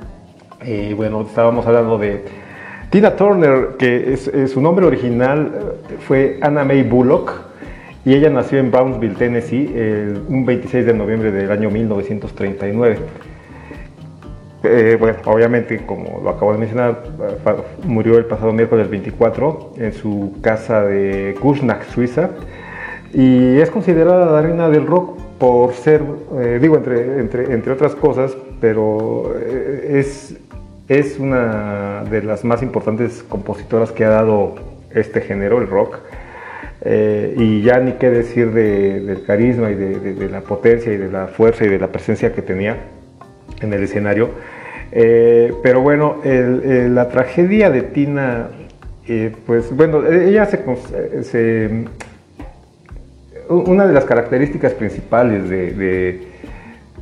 Bueno, estábamos hablando de Tina Turner, que es, su nombre original fue Anna May Bullock y ella nació en Brownsville, Tennessee, un 26 de noviembre del año 1939. Eh, bueno, obviamente, como lo acabo de mencionar, murió el pasado miércoles 24 en su casa de Kuznach, Suiza, y es considerada la reina del rock por ser, eh, digo, entre, entre, entre, otras cosas, pero eh, es, es una de las más importantes compositoras que ha dado este género, el rock. Eh, y ya ni qué decir del carisma y de, la potencia y de la fuerza y de la presencia que tenía en el escenario. Pero bueno, la tragedia de Tina, pues bueno, ella se, Una de las características principales de,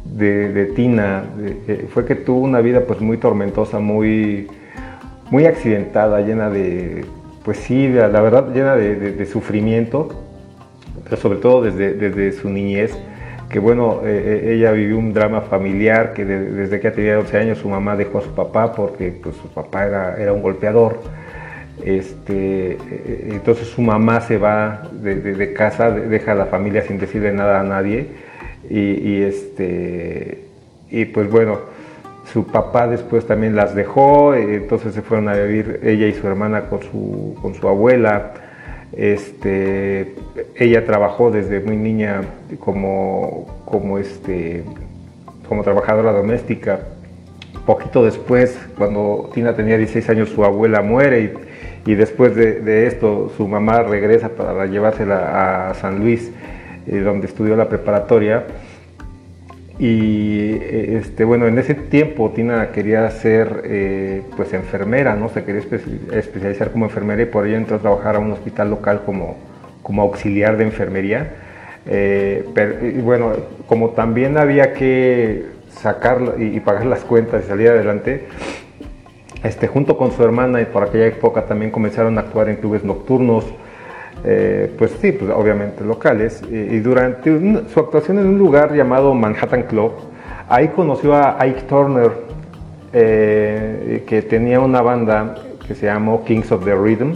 de Tina fue que tuvo una vida pues muy tormentosa, muy, muy accidentada, llena de pues sí, la, verdad llena de, sufrimiento, pero sobre todo desde, su niñez, que bueno, eh, eh, ella vivió un drama familiar, que desde que tenía 12 años su mamá dejó a su papá porque pues, su papá era, era un golpeador. Este, eh, entonces su mamá se va de, casa, deja a la familia sin decirle nada a nadie y, este, y pues bueno, su papá después también las dejó, eh, entonces se fueron a vivir ella y su hermana con su, con su abuela. Este, ella trabajó desde muy niña como, como, este, como trabajadora doméstica. Poquito después, cuando Tina tenía 16 años, su abuela muere y, después de, esto su mamá regresa para llevársela a San Luis, eh, donde estudió la preparatoria. Y eh, este, bueno, en ese tiempo Tina quería ser eh, pues enfermera, ¿no? Se quería especializar como enfermera y por ello entró a trabajar a un hospital local como, como auxiliar de enfermería. Pero, y bueno, como también había que sacar y, pagar las cuentas y salir adelante, este, junto con su hermana y por aquella época también comenzaron a actuar en clubes nocturnos, eh, pues sí, pues obviamente locales. Y, durante su actuación en un lugar llamado Manhattan Club, ahí conoció a Ike Turner, eh, que tenía una banda que se llamó Kings of the Rhythm.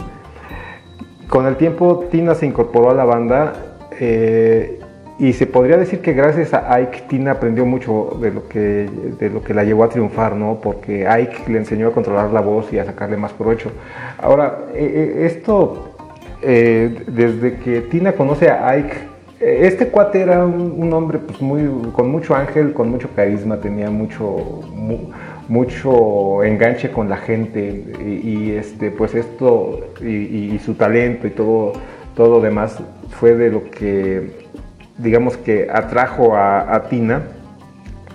Con el tiempo Tina se incorporó a la banda eh, y se podría decir que gracias a Ike Tina aprendió mucho de lo que, de lo que la llevó a triunfar, ¿no? Porque Ike le enseñó a controlar la voz y a sacarle más provecho. Ahora, esto eh, desde que Tina conoce a Ike, eh, este cuate era un, hombre pues, muy, con mucho ángel, con mucho carisma, tenía mucho, mucho enganche con la gente y, este, pues esto y, su talento y todo, todo demás fue de lo que digamos que atrajo a, Tina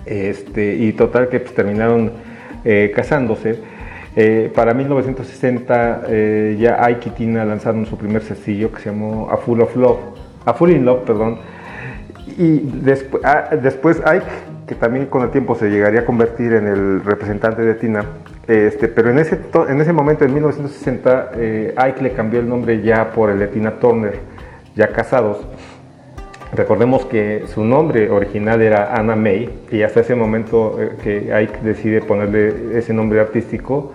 este, y total que pues, terminaron eh, casándose. Eh, para 1960 eh, ya Ike y Tina lanzaron su primer sencillo que se llamó A Full of Love, A Full in Love, perdón. Y ah, después Ike, que también con el tiempo se llegaría a convertir en el representante de Tina, este, pero en ese, en ese momento, en 1960, eh, Ike le cambió el nombre ya por el de Tina Turner, ya casados. Recordemos que su nombre original era Anna May y hasta ese momento que Ike decide ponerle ese nombre artístico,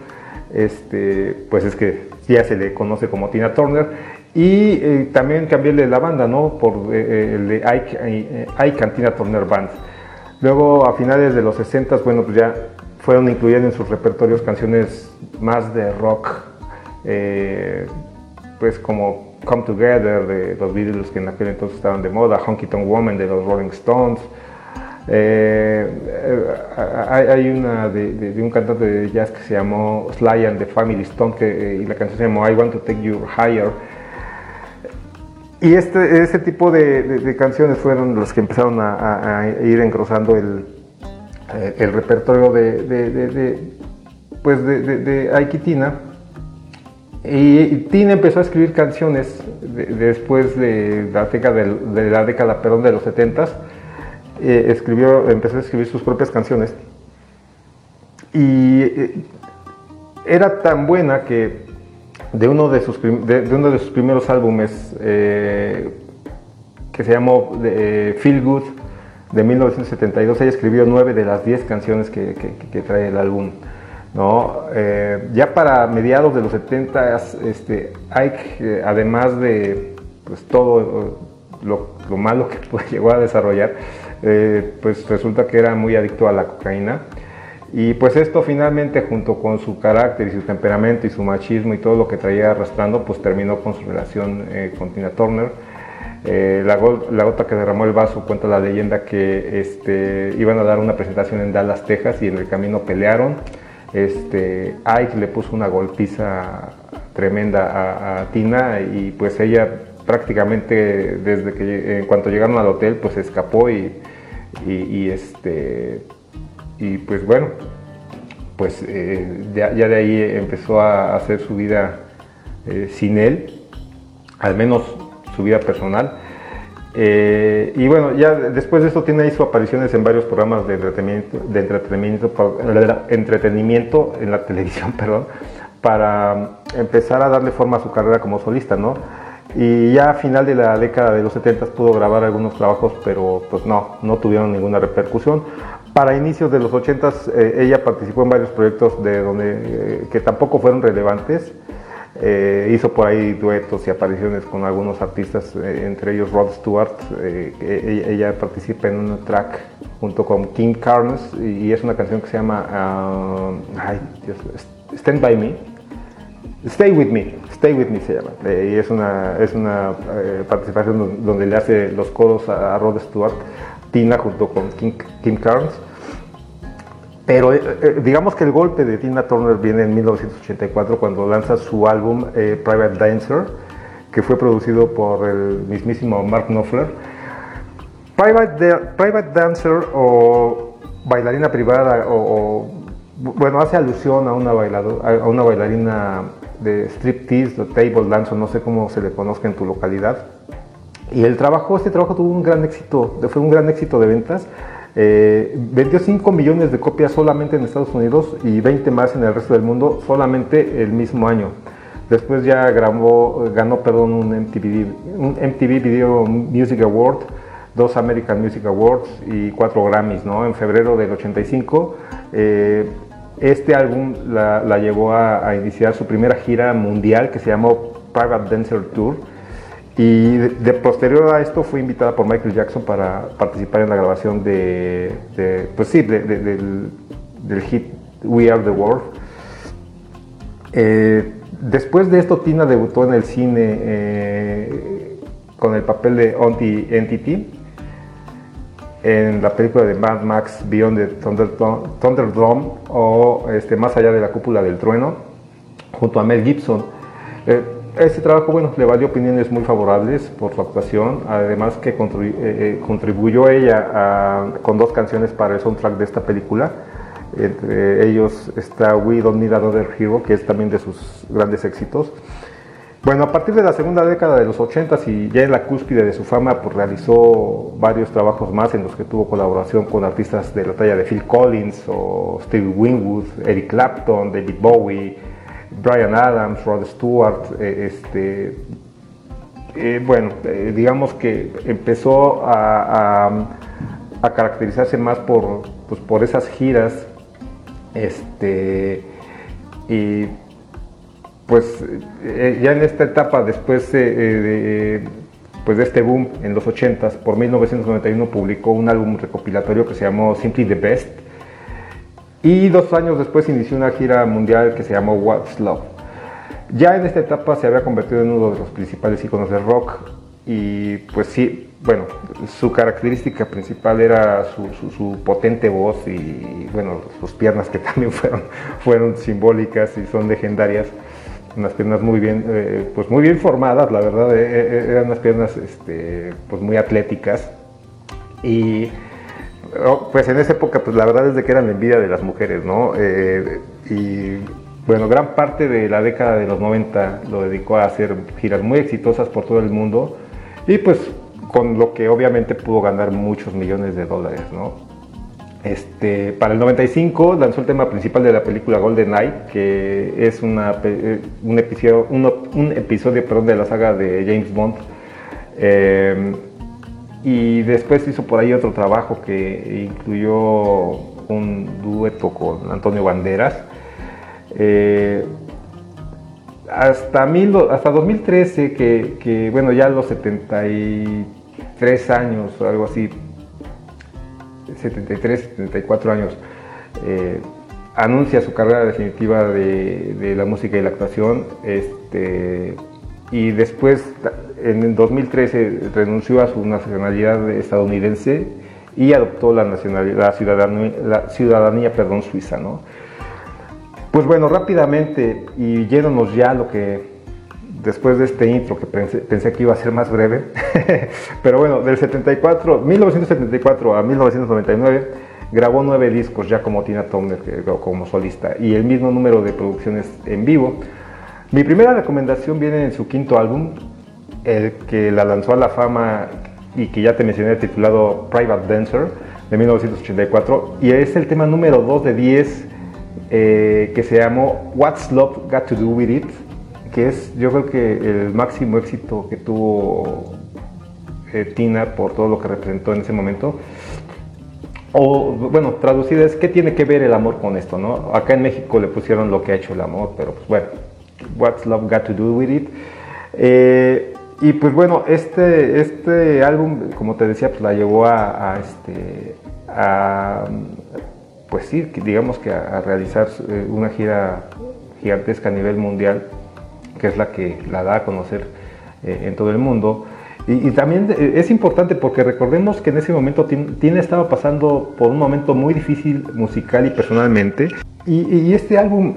este, pues es que ya se le conoce como Tina Turner. Y eh, también cambiarle la banda, ¿no? Por eh, eh, el de Ike, Ike and Tina Turner Band. Luego, a finales de los 60, bueno, pues ya fueron incluyendo en sus repertorios canciones más de rock, pues como Come Together de los Beatles que en aquel entonces estaban de moda, Honky Tonk Woman de los Rolling Stones, eh, hay, una de, un cantante de jazz que se llamó Sly and the Family Stone eh, y la canción se llamó I Want to Take You Higher. Y este, ese tipo de, canciones fueron los que empezaron a, ir engrosando el, eh, repertorio de, pues de, Ike y Tina. Empezó a escribir canciones después de la década, de, la década perdón, de los 70s eh, escribió, empezó a escribir sus propias canciones y eh, era tan buena que de uno de sus, uno de sus primeros álbumes eh, que se llamó Feel Good de 1972, ella escribió nueve de las diez canciones que, trae el álbum. ¿No? ya para mediados de los 70, este, Ike, además de pues, todo lo, lo malo que llegó a desarrollar, eh, pues resulta que era muy adicto a la cocaína. Y pues esto finalmente junto con su carácter y su temperamento y su machismo y todo lo que traía arrastrando, pues terminó con su relación eh, con Tina Turner. Eh, la, gota que derramó el vaso cuenta la leyenda que este, iban a dar una presentación en Dallas, Texas y en el camino pelearon. Este, Ike le puso una golpiza tremenda a Tina y pues ella prácticamente desde que en cuanto llegaron al hotel pues escapó y, este y pues bueno pues eh, ya, de ahí empezó a hacer su vida eh, sin él al menos su vida personal eh, y bueno ya después de eso tiene ahí sus apariciones en varios programas de entretenimiento entretenimiento en la televisión perdón para empezar a darle forma a su carrera como solista no y ya a final de la década de los 70 pudo grabar algunos trabajos, pero pues no, no tuvieron ninguna repercusión. Para inicios de los 80 eh, ella participó en varios proyectos de donde, eh, que tampoco fueron relevantes. Eh, hizo por ahí duetos y apariciones con algunos artistas, entre ellos Rod Stewart. Ella, ella, participa en un track junto con King Carnes y, es una canción que se llama uh, Stand By Me. Stay With Me, Stay With Me se llama. Eh, y es una, es una eh, participación donde le hace los coros a, Rod Stewart, Tina junto con Kim, Carnes. Pero eh, digamos que el golpe de Tina Turner viene en 1984 cuando lanza su álbum Private Dancer, que fue producido por el mismísimo Mark Knopfler. Private, Private Dancer o bailarina privada o, bueno, hace alusión a una, a una bailarina de striptease o table dance, o no sé cómo se le conozca en tu localidad. Y el trabajo, este trabajo tuvo un gran éxito, fue un gran éxito de ventas. Eh, vendió 5 millones de copias solamente en Estados Unidos y 20 más en el resto del mundo solamente el mismo año. Después ya grabó, ganó perdón, un, MTV, un MTV Video Music Award, dos American Music Awards y cuatro Grammys. ¿no? En febrero del 85 este álbum la, llevó a, iniciar su primera gira mundial que se llamó Private Dancer Tour. Y de, posterior a esto fue invitada por Michael Jackson para participar en la grabación de, pues sí, del, hit We Are the World. Eh, después de esto, Tina debutó en el cine eh, con el papel de Entity en la película de Mad Max Beyond the Thunderdome o este, Más allá de la cúpula del trueno, junto a Mel Gibson. Eh, este trabajo, bueno, le valió opiniones muy favorables por su actuación, además que eh, eh, contribuyó ella con dos canciones para el soundtrack de esta película. Entre ellos está We Don't Need Another Hero, que es también de sus grandes éxitos. Bueno, a partir de la segunda década de los 80 y ya en la cúspide de su fama, pues realizó varios trabajos más en los que tuvo colaboración con artistas de la talla de Phil Collins o Steve Winwood, Eric Clapton, David Bowie, Brian Adams, Rod Stewart, eh, este, eh, bueno, eh, digamos que empezó a, caracterizarse más por, pues, por esas giras, este, y pues ya en esta etapa, después de, pues de este boom en los 80s, por 1991 publicó un álbum recopilatorio que se llamó Simply the Best. Y dos años después inició una gira mundial que se llamó What's Love. Ya en esta etapa se había convertido en uno de los principales iconos del rock y pues sí, bueno, su característica principal era su, potente voz y bueno, sus piernas que también fueron, fueron simbólicas y son legendarias unas piernas muy bien, eh, pues muy bien formadas, la verdad, eh, eh, eran unas piernas este, pues muy atléticas y pues en esa época pues la verdad es de que eran la envidia de las mujeres, ¿no? y bueno, gran parte de la década de los 90 lo dedicó a hacer giras muy exitosas por todo el mundo y pues con lo que obviamente pudo ganar muchos millones de dólares, ¿no? Este, para el 95 lanzó el tema principal de la película Golden Eye, que es una, eh, un episodio, un episodio perdón, de la saga de James Bond. Eh, y después hizo por ahí otro trabajo que incluyó un dueto con Antonio Banderas. Eh, hasta, hasta 2013, que, bueno, ya a los 73 años algo así, 73, 74 años, eh, anuncia su carrera definitiva de, la música y la actuación. Este, y después, en 2013, renunció a su nacionalidad estadounidense y adoptó la, nacionalidad, ciudadanía, la ciudadanía perdón, suiza. Pues bueno, rápidamente y yéndonos ya lo que después de este intro que pensé, que iba a ser más breve, pero bueno, del 74, 1974 a 1999 grabó nueve discos ya como Tina Turner, como solista, y el mismo número de producciones en vivo. Mi primera recomendación viene en su quinto álbum, el que la lanzó a la fama y que ya te mencioné, titulado Private Dancer, de 1984, y es el tema número 2 de 10 eh, que se llamó What's Love Got to Do With It que es yo creo que el máximo éxito que tuvo eh, Tina por todo lo que representó en ese momento. O, bueno, traducida es, ¿qué tiene que ver el amor con esto? ¿no? Acá en México le pusieron lo que ha hecho el amor, pero pues bueno, What's Love Got to Do With It? Eh, y pues bueno, este, este álbum, como te decía, pues la llevó a, este, a, pues sí, digamos que a realizar eh, una gira gigantesca a nivel mundial que es la que la da a conocer eh, en todo el mundo. Y, también eh, es importante porque recordemos que en ese momento Tina estaba pasando por un momento muy difícil musical y personalmente. Y, este álbum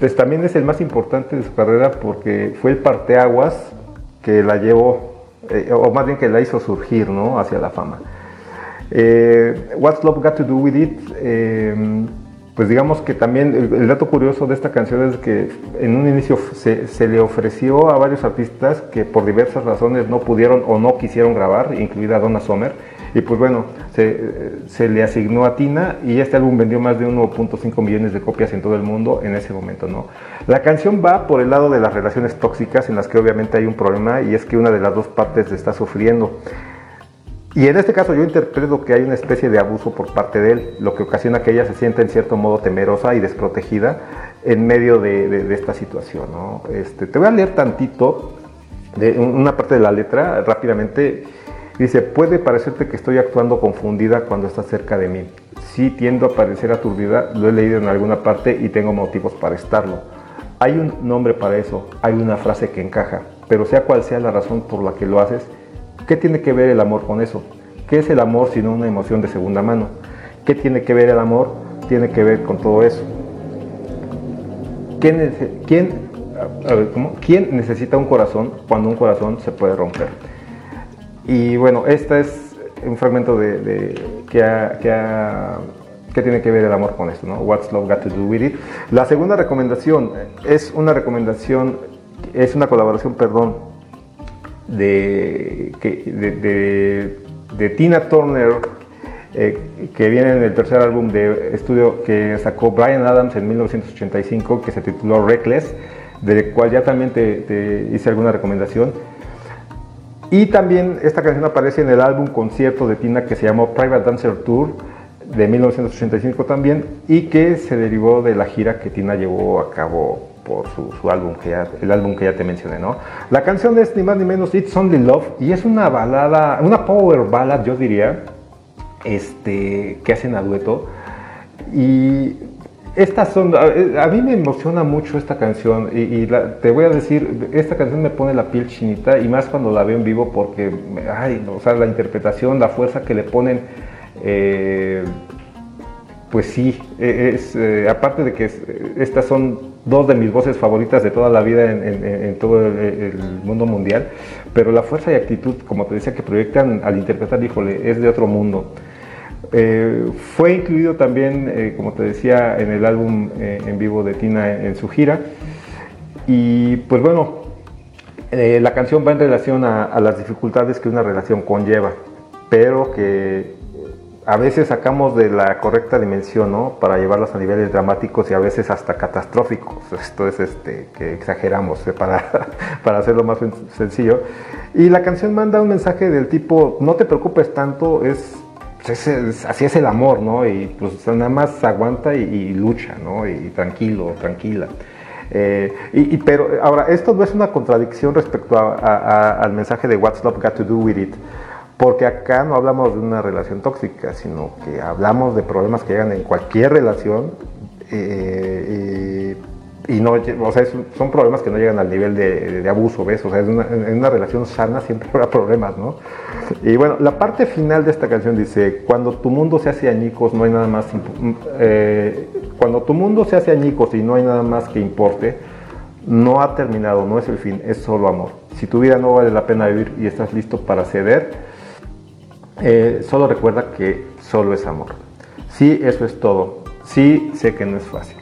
pues también es el más importante de su carrera porque fue el parteaguas que la llevó, o más bien que la hizo surgir ¿no? hacia la fama. What's Love Got to Do With It? pues digamos que también el, dato curioso de esta canción es que en un inicio se, le ofreció a varios artistas que por diversas razones no pudieron o no quisieron grabar, incluida Donna Summer, y pues bueno, se, le asignó a Tina y este álbum vendió más de 1.5 millones de copias en todo el mundo en ese momento, ¿no? La canción va por el lado de las relaciones tóxicas en las que obviamente hay un problema y es que una de las dos partes está sufriendo. Y en este caso yo interpreto que hay una especie de abuso por parte de él, lo que ocasiona que ella se sienta en cierto modo temerosa y desprotegida en medio de, esta situación. Este, te voy a leer tantito de una parte de la letra rápidamente. Dice, puede parecerte que estoy actuando confundida cuando estás cerca de mí. Sí tiendo a parecer aturdida, lo he leído en alguna parte y tengo motivos para estarlo. Hay un nombre para eso, hay una frase que encaja, pero sea cual sea la razón por la que lo haces, ¿Qué tiene que ver el amor con eso? ¿Qué es el amor sino una emoción de segunda mano? ¿Qué tiene que ver el amor? Tiene que ver con todo eso. ¿Quién, quién, necesita un corazón cuando un corazón se puede romper? Y bueno, este es un fragmento de, que, ¿qué tiene que ver el amor con esto? ¿no? What's love got to do with it? La segunda recomendación es una recomendación, es una colaboración, perdón, de, de, de, Tina Turner, eh, que viene en el tercer álbum de estudio que sacó Brian Adams en 1985, que se tituló Reckless, del cual ya también te hice alguna recomendación. Y también esta canción aparece en el álbum concierto de Tina que se llamó Private Dancer Tour de 1985 también y que se derivó de la gira que Tina llevó a cabo por su, álbum, que ya, el álbum que ya te mencioné, ¿no? La canción es ni más ni menos It's Only Love y es una balada, una power ballad yo diría, este, que hacen a dueto y estas son, a, mí me emociona mucho esta canción y, te voy a decir, esta canción me pone la piel chinita y más cuando la veo en vivo porque, ay, o sea, la interpretación, la fuerza que le ponen, eh, pues sí, e, es, eh, aparte de que estas son dos de mis voces favoritas de toda la vida en, todo el, mundo mundial, pero la fuerza y actitud, como te decía, que proyectan al interpretar, híjole, es de otro mundo. Eh, fue incluido también, eh, como te decía, en el álbum eh, en vivo de Tina en, su gira. Y pues bueno, la canción va en relación a, las dificultades que una relación conlleva, pero que a veces sacamos de la correcta dimensión, ¿no? Para llevarlas a niveles dramáticos y a veces hasta catastróficos. Esto es este, que exageramos para, para hacerlo más sencillo. Y la canción manda un mensaje del tipo, no te preocupes tanto, es pues así es el amor, ¿no? Y pues nada más aguanta y, lucha, ¿no? Y tranquilo, tranquila. Eh, y, pero ahora, esto no es una contradicción respecto al mensaje de What's Love Got to Do With It, porque acá no hablamos de una relación tóxica, sino que hablamos de problemas que llegan en cualquier relación. Eh, y no, o sea, son problemas que no llegan al nivel de, abuso, ¿ves? O sea, en una relación sana siempre habrá problemas, ¿no? Y bueno, la parte final de esta canción dice, cuando tu mundo se hace añicos, no hay nada más, eh, cuando tu mundo se hace añicos y no hay nada más que importe, no ha terminado, no es el fin, es solo amor. Si tu vida no vale la pena vivir y estás listo para ceder, eh, solo recuerda que solo es amor. Sí, eso es todo. Sí, sé que no es fácil.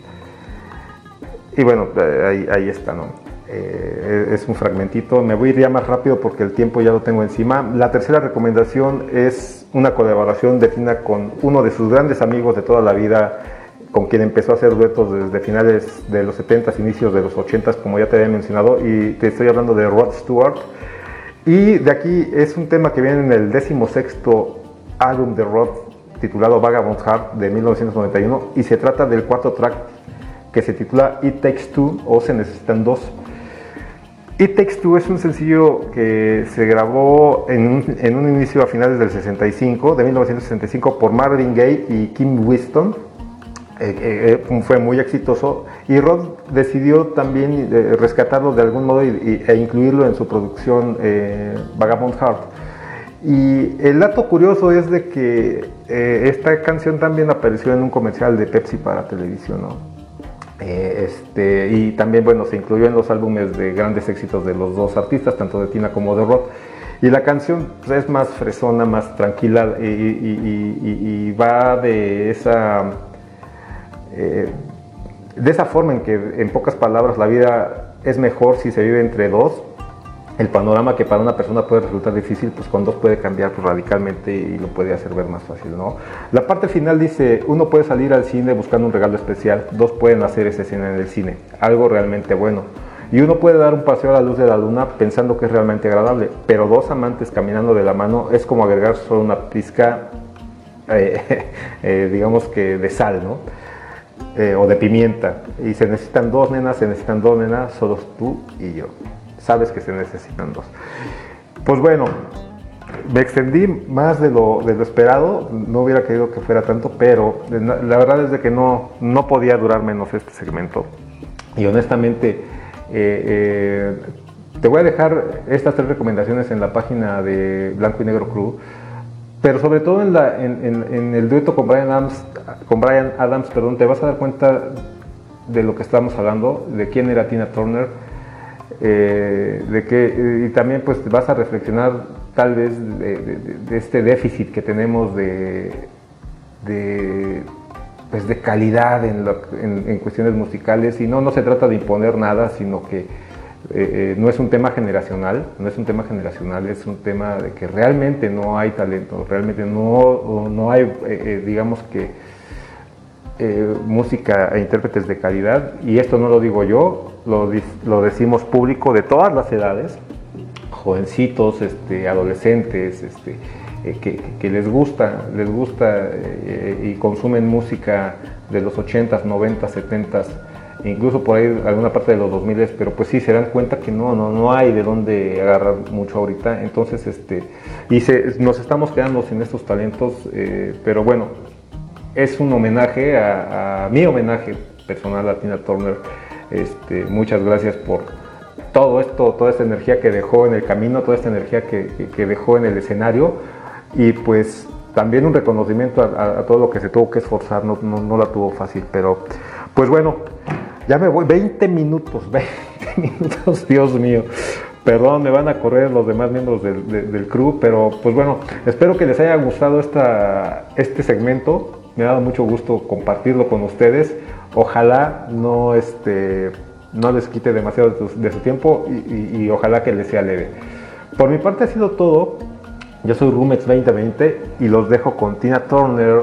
Y bueno, eh, ahí, está, ¿no? Eh, es un fragmentito. Me voy a ir ya más rápido porque el tiempo ya lo tengo encima. La tercera recomendación es una colaboración de Tina con uno de sus grandes amigos de toda la vida, con quien empezó a hacer duetos desde finales de los 70s, inicios de los 80s, como ya te había mencionado, y te estoy hablando de Rod Stewart. Y de aquí es un tema que viene en el décimo sexto álbum de Rod, titulado Vagabond Heart, de 1991, y se trata del cuarto track que se titula It Takes Two o Se Necesitan Dos. It Takes Two es un sencillo que se grabó en un, inicio a finales del 65, de 1965, por Marvin Gaye y Kim Winston. Eh, eh, eh, fue muy exitoso y Rod decidió también rescatarlo de algún modo e incluirlo en su producción Vagabond Heart. Y el dato curioso es de que esta canción también apareció en un comercial de Pepsi para televisión. Eh, este, y también, bueno, se incluyó en los álbumes de grandes éxitos de los dos artistas, tanto de Tina como de Rod. Y la canción pues, es más fresona, más tranquila y, va de esa, eh, de esa forma en que, en pocas palabras, la vida es mejor si se vive entre dos el panorama que para una persona puede resultar difícil, pues con dos puede cambiar pues, radicalmente y lo puede hacer ver más fácil, ¿no? La parte final dice, uno puede salir al cine buscando un regalo especial, dos pueden hacer esa escena en el cine, algo realmente bueno. Y uno puede dar un paseo a la luz de la luna pensando que es realmente agradable, pero dos amantes caminando de la mano es como agregar solo una pizca, eh, eh, digamos que de sal, ¿no? Eh, o de pimienta. Y se necesitan dos nenas, se necesitan dos nenas, solo tú y yo sabes que se necesitan dos. Pues bueno, me extendí más de lo, esperado, no hubiera querido que fuera tanto, pero la verdad es de que no, no podía durar menos este segmento. Y honestamente, eh, eh, te voy a dejar estas tres recomendaciones en la página de Blanco y Negro Crew, pero sobre todo en, la, el dueto con Brian Adams, con Brian Adams perdón, te vas a dar cuenta de lo que estamos hablando, de quién era Tina Turner, eh, de que, y también pues vas a reflexionar tal vez de, este déficit que tenemos de, pues de calidad en, cuestiones musicales. Y no, no se trata de imponer nada, sino que eh, eh, no es un tema generacional, no es un tema generacional, es un tema de que realmente no hay talento, realmente no, no hay, eh, digamos que, música e intérpretes de calidad, y esto no lo digo yo, lo, lo decimos público de todas las edades, jovencitos, este, adolescentes, este, eh, que, les gusta, les gusta eh, y consumen música de los 80s, 90s, 70s, incluso por ahí alguna parte de los 2000 pero pues sí se dan cuenta que no, no, no hay de dónde agarrar mucho ahorita, entonces este, y nos estamos quedando sin estos talentos, eh, pero bueno, es un homenaje a, mi homenaje personal a Tina Turner, este, muchas gracias por todo esto, toda esta energía que dejó en el camino, toda esta energía que dejó en el escenario, y pues también un reconocimiento a, todo lo que se tuvo que esforzar, no, no, la tuvo fácil, pero pues bueno, ya me voy, 20 minutos, 20 minutos, Dios mío. Perdón, me van a correr los demás miembros del, crew, pero pues bueno, espero que les haya gustado esta, este segmento. Me ha dado mucho gusto compartirlo con ustedes. Ojalá no, este, no les quite demasiado de su, tiempo y, ojalá que les sea leve. Por mi parte ha sido todo. Yo soy Rumex 2020 y los dejo con Tina Turner,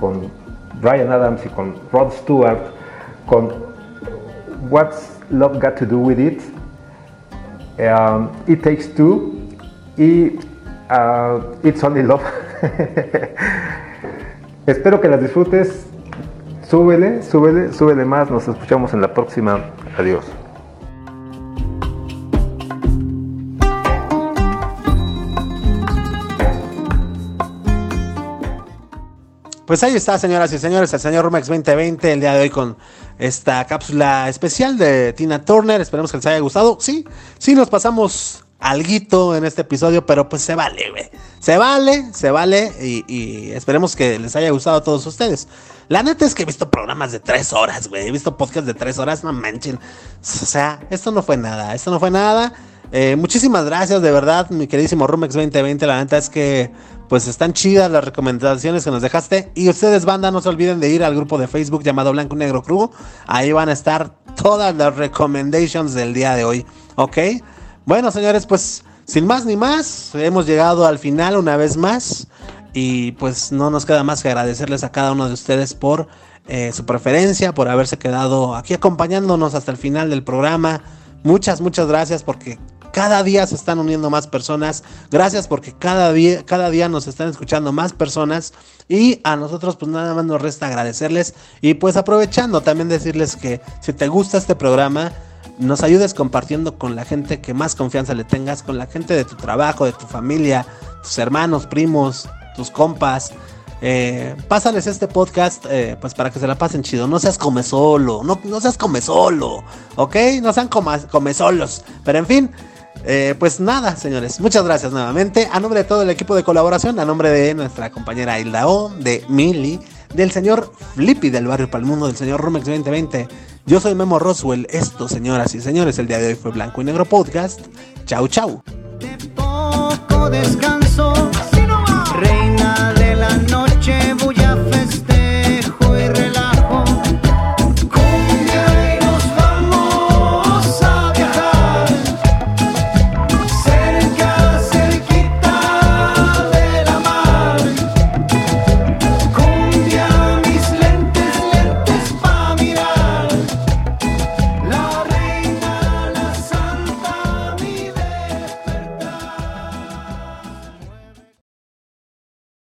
con Brian Adams y con Rod Stewart, con What's Love Got to Do With It, um, It Takes Two y uh, It's Only Love. Espero que las disfrutes. Súbele, súbele, súbele más. Nos escuchamos en la próxima. Adiós. Pues ahí está, señoras y señores, el señor Rumex 2020, el día de hoy con esta cápsula especial de Tina Turner. Esperemos que les haya gustado. Sí, sí, nos pasamos alguito en este episodio, pero pues se vale, güey. Se vale, se vale y, esperemos que les haya gustado a todos ustedes. La neta es que he visto programas de tres horas, güey. He visto podcasts de tres horas, no manchen. O sea, esto no fue nada, esto no fue nada. Eh, muchísimas gracias, de verdad, mi queridísimo Rumex 2020. La neta es que pues están chidas las recomendaciones que nos dejaste. Y ustedes, banda, no se olviden de ir al grupo de Facebook llamado Blanco Negro Crew. Ahí van a estar todas las recommendations del día de hoy. ¿Ok? Bueno, señores, pues sin más ni más, hemos llegado al final una vez más. Y pues no nos queda más que agradecerles a cada uno de ustedes por eh, su preferencia, por haberse quedado aquí acompañándonos hasta el final del programa. Muchas, muchas gracias porque cada día se están uniendo más personas. Gracias porque cada día, cada día nos están escuchando más personas. Y a nosotros pues nada más nos resta agradecerles. Y pues aprovechando también decirles que si te gusta este programa, nos ayudes compartiendo con la gente que más confianza le tengas, con la gente de tu trabajo, de tu familia, tus hermanos, primos, tus compas. Eh, pásales este podcast eh, pues para que se la pasen chido. No seas come solo, no, no seas come solo, ¿ok? No sean come solos. Pero en fin, eh, pues nada, señores, muchas gracias nuevamente. A nombre de todo el equipo de colaboración, a nombre de nuestra compañera Hilda O, de Mili, del señor Flippy del barrio Palmundo, del señor Rumex 2020. Yo soy Memo Roswell. Esto, señoras y señores, el día de hoy fue Blanco y Negro Podcast. Chau, chau. De poco descanso